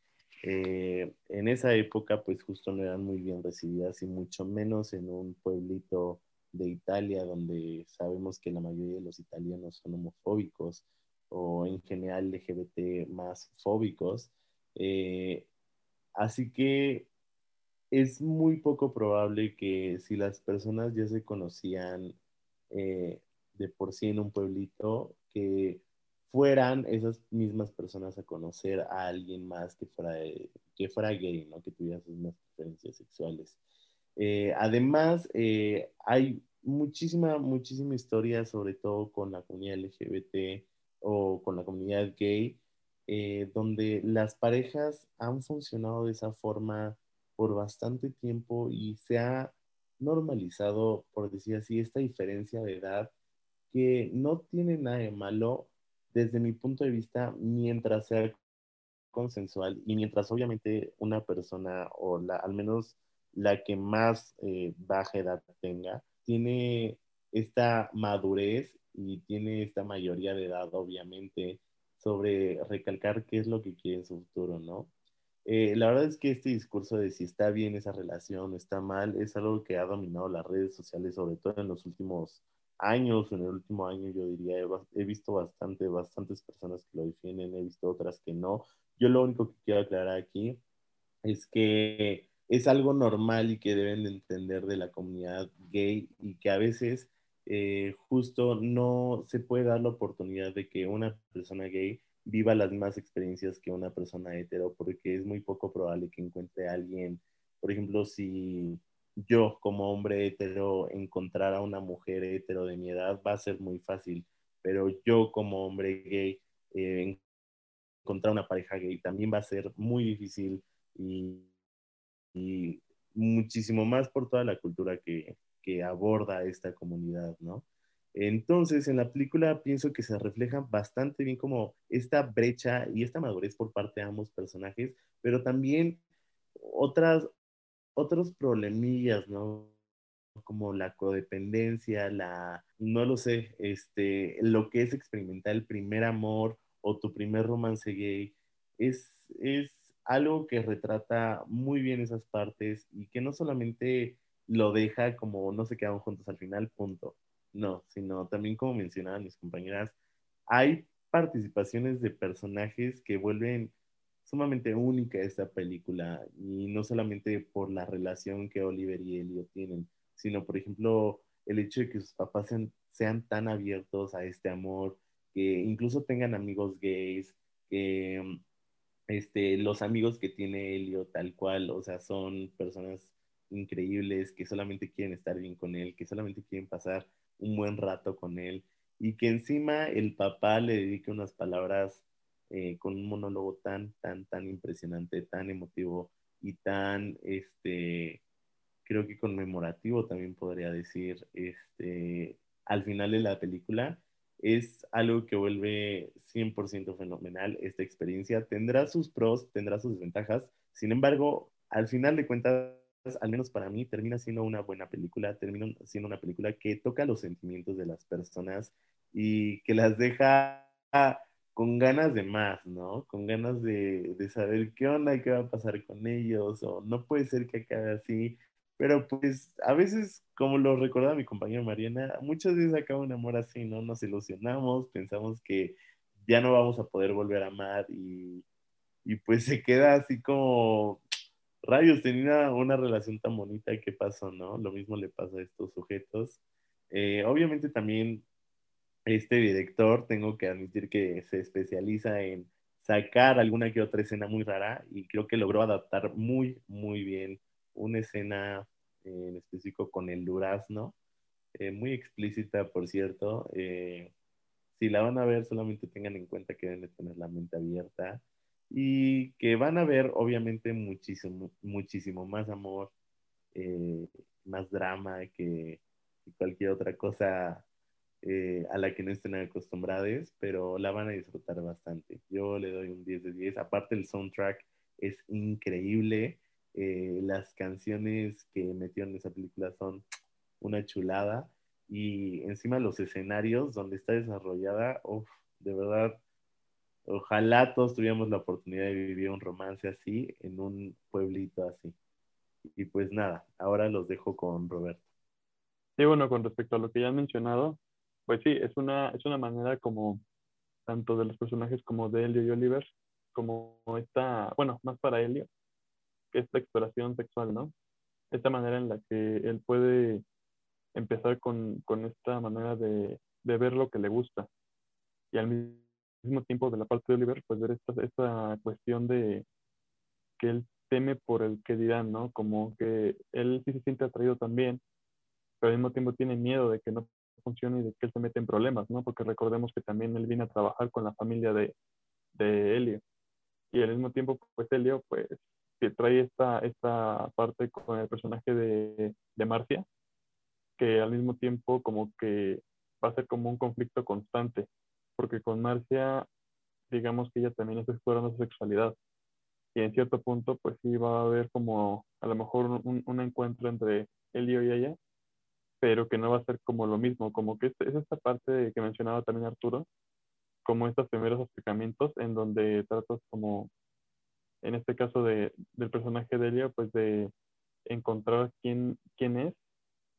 eh, en esa época pues justo no eran muy bien recibidas y mucho menos en un pueblito de Italia donde sabemos que la mayoría de los italianos son homofóbicos o en general LGBT más fóbicos. Eh, así que es muy poco probable que si las personas ya se conocían eh, de por sí en un pueblito, que fueran esas mismas personas a conocer a alguien más que fuera, que fuera gay, ¿no? que tuviera sus mismas preferencias sexuales. Eh, además, eh, hay muchísima, muchísima historia, sobre todo con la comunidad LGBT o con la comunidad gay, donde las parejas han funcionado de esa forma por bastante tiempo y se ha normalizado, por decir así, esta diferencia de edad que no tiene nada de malo desde mi punto de vista mientras sea consensual y mientras obviamente una persona o la, al menos la que más eh, baja edad tenga, tiene esta madurez y tiene esta mayoría de edad, obviamente, sobre recalcar qué es lo que quiere en su futuro, ¿no? Eh, la verdad es que este discurso de si está bien esa relación o está mal es algo que ha dominado las redes sociales, sobre todo en los últimos años, en el último año yo diría, he, visto bastante, bastantes personas que lo defienden, he visto otras que no. Yo lo único que quiero aclarar aquí es que es algo normal y que deben de entender de la comunidad gay y que a veces eh, justo no se puede dar la oportunidad de que una persona gay viva las mismas experiencias que una persona hetero, porque es muy poco probable que encuentre a alguien, por ejemplo, si yo como hombre hetero encontrar a una mujer hetero de mi edad va a ser muy fácil, pero yo como hombre gay eh, encontrar una pareja gay también va a ser muy difícil y, y muchísimo más por toda la cultura que, que aborda esta comunidad, ¿no? Entonces, en la película pienso que se refleja bastante bien como esta brecha y esta madurez por parte de ambos personajes, pero también otras, otros problemillas, ¿no? Como la codependencia, la, no lo sé, este, lo que es experimentar el primer amor o tu primer romance gay, es, es algo que retrata muy bien esas partes y que no solamente lo deja como no se quedaron juntos al final, punto. No, sino también como mencionaban mis compañeras, hay participaciones de personajes que vuelven sumamente única esta película y no solamente por la relación que Oliver y Elio tienen, sino por ejemplo el hecho de que sus papás sean, tan abiertos a este amor, que incluso tengan amigos gays, que este, los amigos que tiene Elio tal cual, o sea, son personas increíbles que solamente quieren estar bien con él, que solamente quieren pasar un buen rato con él y que encima el papá le dedique unas palabras eh, con un monólogo tan, tan, tan impresionante, tan emotivo y tan, este, creo que conmemorativo también podría decir, este, al final de la película, es algo que vuelve 100% fenomenal esta experiencia. Tendrá sus pros, tendrá sus desventajas, sin embargo, al final de cuentas, al menos para mí, termina siendo una buena película, termina siendo una película que toca los sentimientos de las personas y que las deja con ganas de más, ¿no? Con ganas de, saber qué onda qué va a pasar con ellos, o no puede ser que acabe así, pero pues a veces, como lo recordaba mi compañera Mariana, muchas veces acaba un amor así, ¿no? Nos ilusionamos, pensamos que ya no vamos a poder volver a amar y, y pues se queda así como rayos, tenía una relación tan bonita, ¿qué pasó, no? Lo mismo le pasa a estos sujetos. Eh, obviamente también este director, tengo que admitir que se especializa en sacar alguna que otra escena muy rara y creo que logró adaptar muy, muy bien una escena en específico con el durazno, eh, muy explícita, por cierto. Eh, si la van a ver, solamente tengan en cuenta que deben de tener la mente abierta y que van a ver obviamente muchísimo, muchísimo más amor, eh, más drama que, cualquier otra cosa eh, a la que no estén acostumbrados, pero la van a disfrutar bastante. Yo le doy un 10 de 10. Aparte el soundtrack es increíble. Eh, las canciones que metieron en esa película son una chulada. Y encima los escenarios donde está desarrollada, uff, de verdad Ojalá todos tuviéramos la oportunidad de vivir un romance así en un pueblito así. Y pues nada, ahora los dejo con Roberto. Sí, bueno, con respecto a lo que ya han mencionado, pues sí, es una, es una manera como tanto de los personajes como de Elio y Oliver, como esta, bueno, más para Elio, que esta exploración sexual, ¿no? Esta manera en la que él puede empezar con, con esta manera de, de ver lo que le gusta y al mismo mismo tiempo de la parte de Oliver, pues ver esta, esta cuestión de que él teme por el que dirán, ¿no? Como que él sí se siente atraído también, pero al mismo tiempo tiene miedo de que no funcione y de que él se mete en problemas, ¿no? Porque recordemos que también él viene a trabajar con la familia de, de Helio. Y al mismo tiempo, pues Helio, pues, trae esta, esta parte con el personaje de, de Marcia, que al mismo tiempo como que va a ser como un conflicto constante porque con Marcia, digamos que ella también está explorando su sexualidad. Y en cierto punto, pues sí va a haber como a lo mejor un, encuentro entre Elio y ella, pero que no va a ser como lo mismo, como que es, es esta parte que mencionaba también Arturo, como estos primeros acercamientos en donde tratas como, en este caso de, del personaje de Elia, pues de encontrar quién, quién es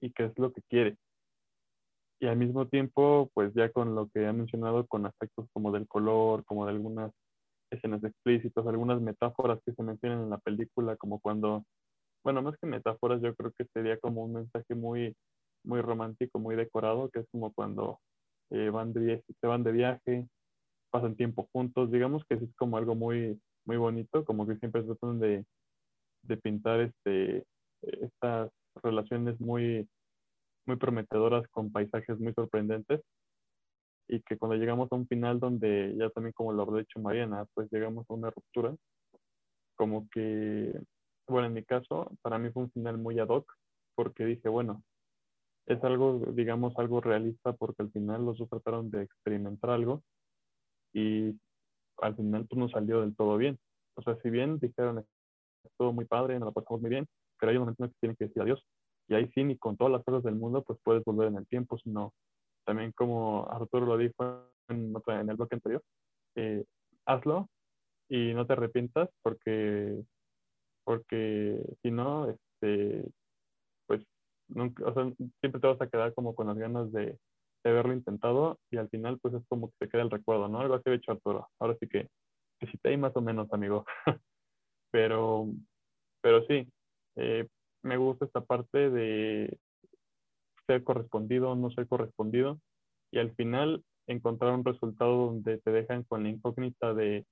y qué es lo que quiere. Y al mismo tiempo, pues ya con lo que ha mencionado, con aspectos como del color, como de algunas escenas explícitas, algunas metáforas que se mencionan en la película, como cuando, bueno, más que metáforas, yo creo que sería como un mensaje muy, muy romántico, muy decorado, que es como cuando eh, van de, se van de viaje, pasan tiempo juntos, digamos que es como algo muy, muy bonito, como que siempre tratan de, de pintar este, estas relaciones muy, muy prometedoras con paisajes muy sorprendentes y que cuando llegamos a un final donde ya también como lo habrá dicho Mariana, pues llegamos a una ruptura, como que, bueno, en mi caso, para mí fue un final muy ad hoc, porque dije, bueno, es algo, digamos, algo realista, porque al final los dos trataron de experimentar algo y al final pues no salió del todo bien. O sea, si bien dijeron, todo muy padre, nos lo pasamos muy bien, pero hay un momento en que tienen que decir adiós. Y ahí sí, ni con todas las cosas del mundo, pues puedes volver en el tiempo, sino también como Arturo lo dijo en, en el bloque anterior, eh, hazlo y no te arrepientas porque, porque si no, este, pues nunca, o sea, siempre te vas a quedar como con las ganas de, de haberlo intentado y al final pues es como que te queda el recuerdo, ¿no? Algo así ha hecho Arturo. Ahora sí que, te hay más o menos, amigo. pero, pero sí, gusta esta parte de ser correspondido o no ser correspondido y al final encontrar un resultado donde te dejan con la incógnita de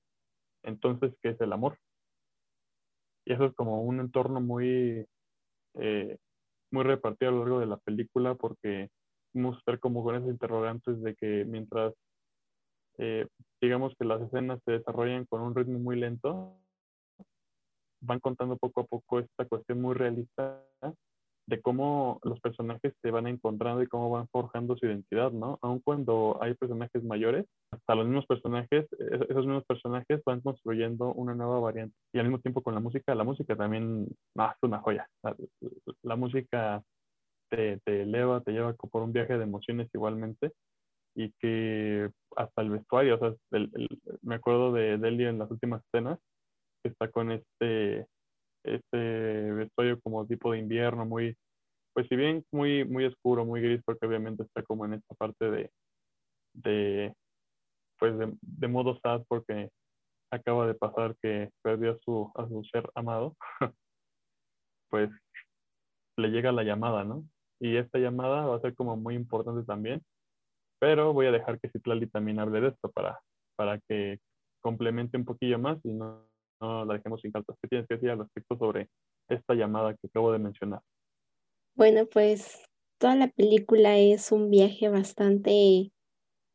entonces qué es el amor. Y eso es como un entorno muy, eh, muy repartido a lo largo de la película porque vamos a estar como con esos interrogantes de que mientras eh, digamos que las escenas se desarrollan con un ritmo muy lento, van contando poco a poco esta cuestión muy realista de cómo los personajes se van encontrando y cómo van forjando su identidad, ¿no? Aun cuando hay personajes mayores, hasta los mismos personajes, esos mismos personajes van construyendo una nueva variante. Y al mismo tiempo con la música, la música también ah, es una joya. La, la música te, te, eleva, te lleva por un viaje de emociones igualmente. Y que hasta el vestuario, o sea, el, el, me acuerdo de Delia en las últimas escenas, que está con este este vestuario como tipo de invierno, muy, pues si bien muy, muy oscuro, muy gris, porque obviamente está como en esta parte de, de pues de, de modo sad porque acaba de pasar que perdió a su, a su ser amado, pues le llega la llamada, ¿no? Y esta llamada va a ser como muy importante también, pero voy a dejar que Citlali también hable de esto para, para que complemente un poquillo más y no, no la dejemos sin cartas. ¿Qué tienes que decir al respecto sobre esta llamada que acabo de mencionar? Bueno, pues toda la película es un viaje bastante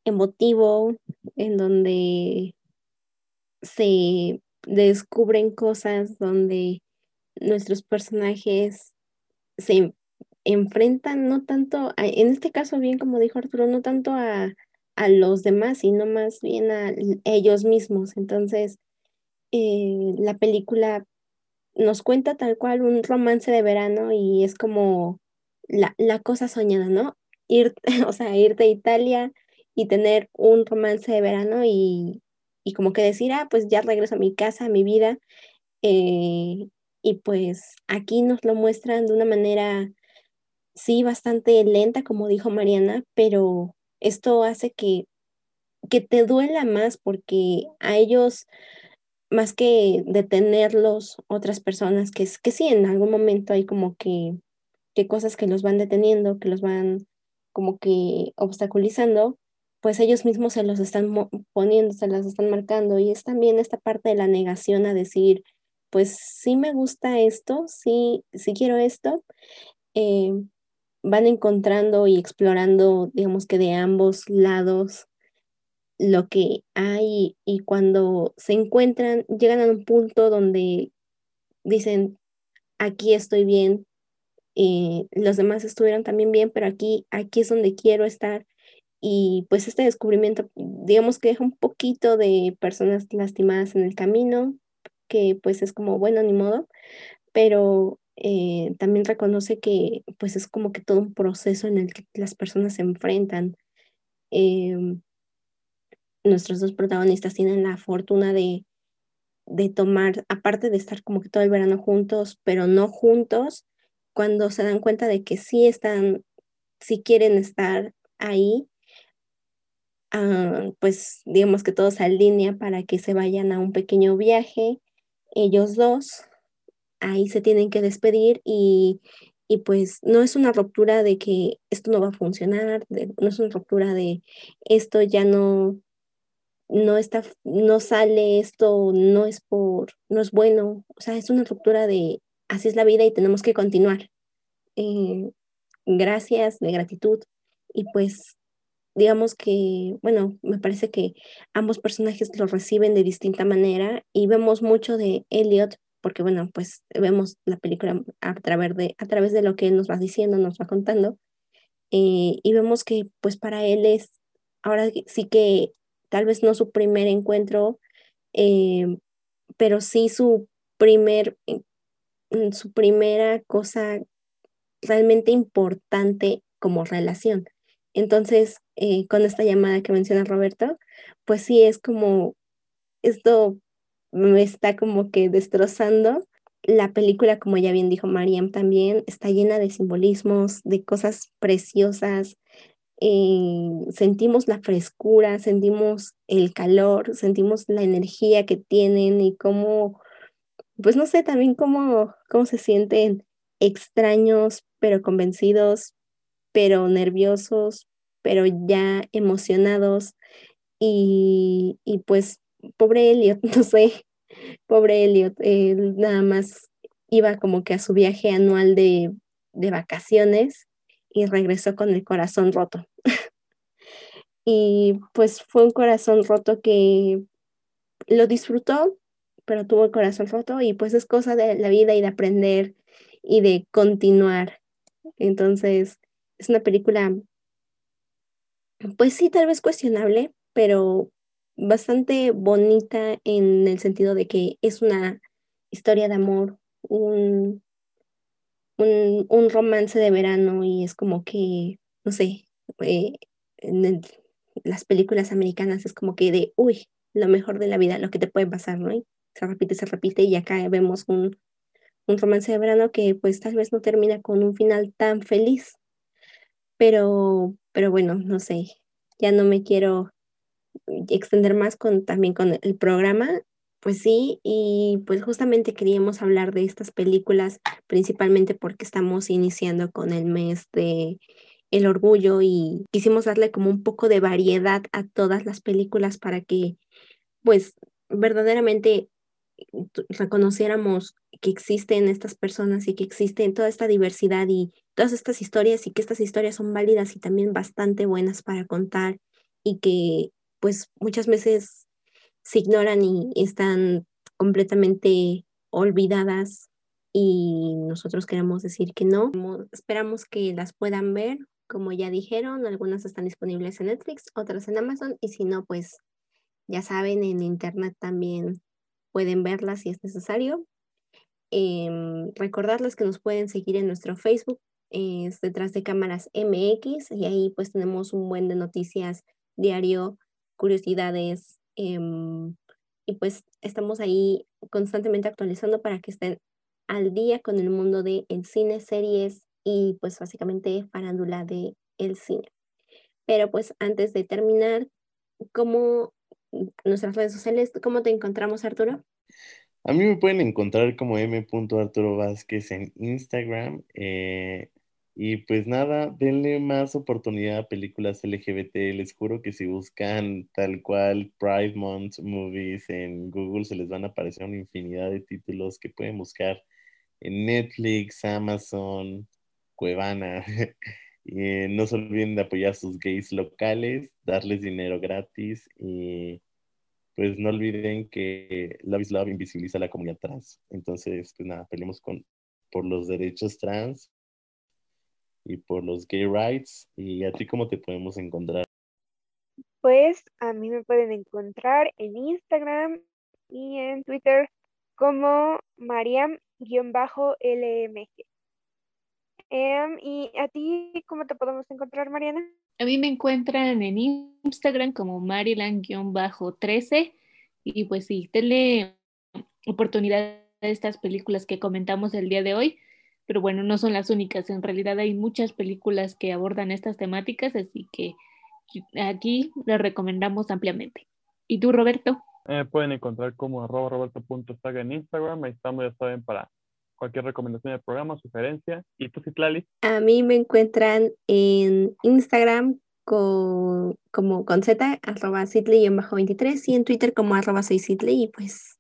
emotivo en donde se descubren cosas donde nuestros personajes se enfrentan no tanto, en este caso bien como dijo Arturo, no tanto a, a los demás, sino más bien a ellos mismos. Entonces, eh, la película nos cuenta tal cual un romance de verano y es como la, la cosa soñada, ¿no? Ir, o sea, ir de Italia y tener un romance de verano y, y como que decir, ah, pues ya regreso a mi casa, a mi vida. Eh, y pues aquí nos lo muestran de una manera, sí, bastante lenta, como dijo Mariana, pero esto hace que, que te duela más porque a ellos más que detenerlos otras personas, que, que sí, en algún momento hay como que, que cosas que los van deteniendo, que los van como que obstaculizando, pues ellos mismos se los están poniendo, se las están marcando. Y es también esta parte de la negación a decir, pues sí me gusta esto, sí, sí quiero esto. Eh, van encontrando y explorando, digamos que de ambos lados lo que hay y cuando se encuentran, llegan a un punto donde dicen, aquí estoy bien, eh, los demás estuvieron también bien, pero aquí, aquí es donde quiero estar. Y pues este descubrimiento, digamos que deja un poquito de personas lastimadas en el camino, que pues es como, bueno, ni modo, pero eh, también reconoce que pues es como que todo un proceso en el que las personas se enfrentan. Em, nuestros dos protagonistas tienen la fortuna de, de tomar, aparte de estar como que todo el verano juntos, pero no juntos, cuando se dan cuenta de que sí están, sí quieren estar ahí, ah, pues digamos que todos se línea para que se vayan a un pequeño viaje, ellos dos, ahí se tienen que despedir y, y pues no es una ruptura de que esto no va a funcionar, no es una ruptura de esto ya no, no está, no sale, esto no es por, no es bueno, o sea, es una ruptura de así es la vida y tenemos que continuar. Eh, gracias, de gratitud. Y pues, digamos que, bueno, me parece que ambos personajes lo reciben de distinta manera y vemos mucho de Elliot, porque bueno, pues vemos la película a través de, a través de lo que él nos va diciendo, nos va contando. Eh, y vemos que pues para él es, ahora sí que tal vez no su primer encuentro, eh, pero sí su primer, mm, su primera cosa realmente importante como relación. Entonces, eh, con esta llamada que menciona Roberto, pues sí es como, esto me está como que destrozando. La película, como ya bien dijo Mariam también, está llena de simbolismos, de cosas preciosas, eh, sentimos la frescura, sentimos el calor, sentimos la energía que tienen y cómo, pues no sé, también cómo, cómo se sienten extraños, pero convencidos, pero nerviosos, pero ya emocionados. Y, y pues, pobre Elliot, no sé, pobre Elliot, nada más iba como que a su viaje anual de, de vacaciones y regresó con el corazón roto. Y pues fue un corazón roto que lo disfrutó, pero tuvo el corazón roto y pues es cosa de la vida y de aprender y de continuar. Entonces, es una película, pues sí, tal vez cuestionable, pero bastante bonita en el sentido de que es una historia de amor, un un, romance de verano y es como que, no sé, eh, en las películas americanas es como que de, uy, lo mejor de la vida, lo que te puede pasar, ¿no? Y se repite, se repite y acá vemos un, un romance de verano que pues tal vez no termina con un final tan feliz, pero, pero bueno, no sé, ya no me quiero extender más con también con el programa pues sí, y pues justamente queríamos hablar de estas películas, principalmente porque estamos iniciando con el mes de el orgullo y quisimos darle como un poco de variedad a todas las películas para que pues verdaderamente reconociéramos que existen estas personas y que existen toda esta diversidad y todas estas historias y que estas historias son válidas y también bastante buenas para contar y que pues muchas veces se ignoran y están completamente olvidadas y nosotros queremos decir que no. Esperamos que las puedan ver, como ya dijeron, algunas están disponibles en Netflix, otras en Amazon y si no, pues ya saben, en internet también pueden verlas si es necesario. Em, recordarles que nos pueden seguir en nuestro Facebook, es detrás de cámaras MX y ahí pues tenemos un buen de noticias diario, curiosidades, Em, y pues estamos ahí constantemente actualizando para que estén al día con el mundo del el cine, series y pues básicamente farándula de el cine. Pero pues antes de terminar, ¿cómo nuestras redes sociales, cómo te encontramos Arturo? A mí me pueden encontrar como m. Arturo Vázquez en Instagram. Eh, y pues nada, denle más oportunidad a películas LGBT. Les juro que si buscan tal cual Pride Month Movies en Google, se les van a aparecer una infinidad de títulos que pueden buscar en Netflix, Amazon, Cuevana. eh, no se olviden de apoyar a sus gays locales, darles dinero gratis y pues no olviden que Love is Love invisibiliza a la comunidad trans. Entonces, pues nada, peleemos con, por los derechos trans y por los gay rights. ¿Y a ti cómo te podemos encontrar? Pues a mí me pueden encontrar en Instagram y en Twitter como Mariam em, ¿Y a ti cómo te podemos encontrar, Mariana? A mí me encuentran en Instagram como Marilan-13 y pues sí, denle oportunidad a estas películas que comentamos el día de hoy, pero bueno, no son las únicas, en realidad hay muchas películas que abordan estas temáticas, así que aquí las recomendamos ampliamente. ¿Y tú, Roberto? Eh, pueden encontrar como arroba roberto.saga en Instagram, ahí estamos, ya saben, para cualquier recomendación del programa, sugerencia. ¿Y tú, Citlali? A mí me encuentran en Instagram con, como con Z, arroba Citley-23 y en Twitter como arroba soy Citley y pues,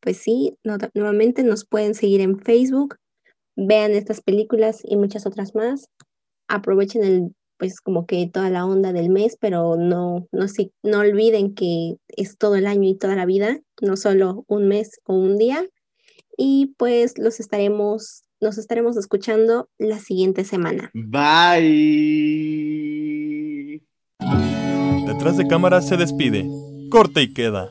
pues sí, nuevamente nos pueden seguir en Facebook, vean estas películas y muchas otras más, aprovechen el pues como que toda la onda del mes, pero no, no, no olviden que es todo el año y toda la vida, no solo un mes o un día y pues los estaremos, nos estaremos escuchando la siguiente semana. Bye. Detrás de cámara se despide. Corte y queda.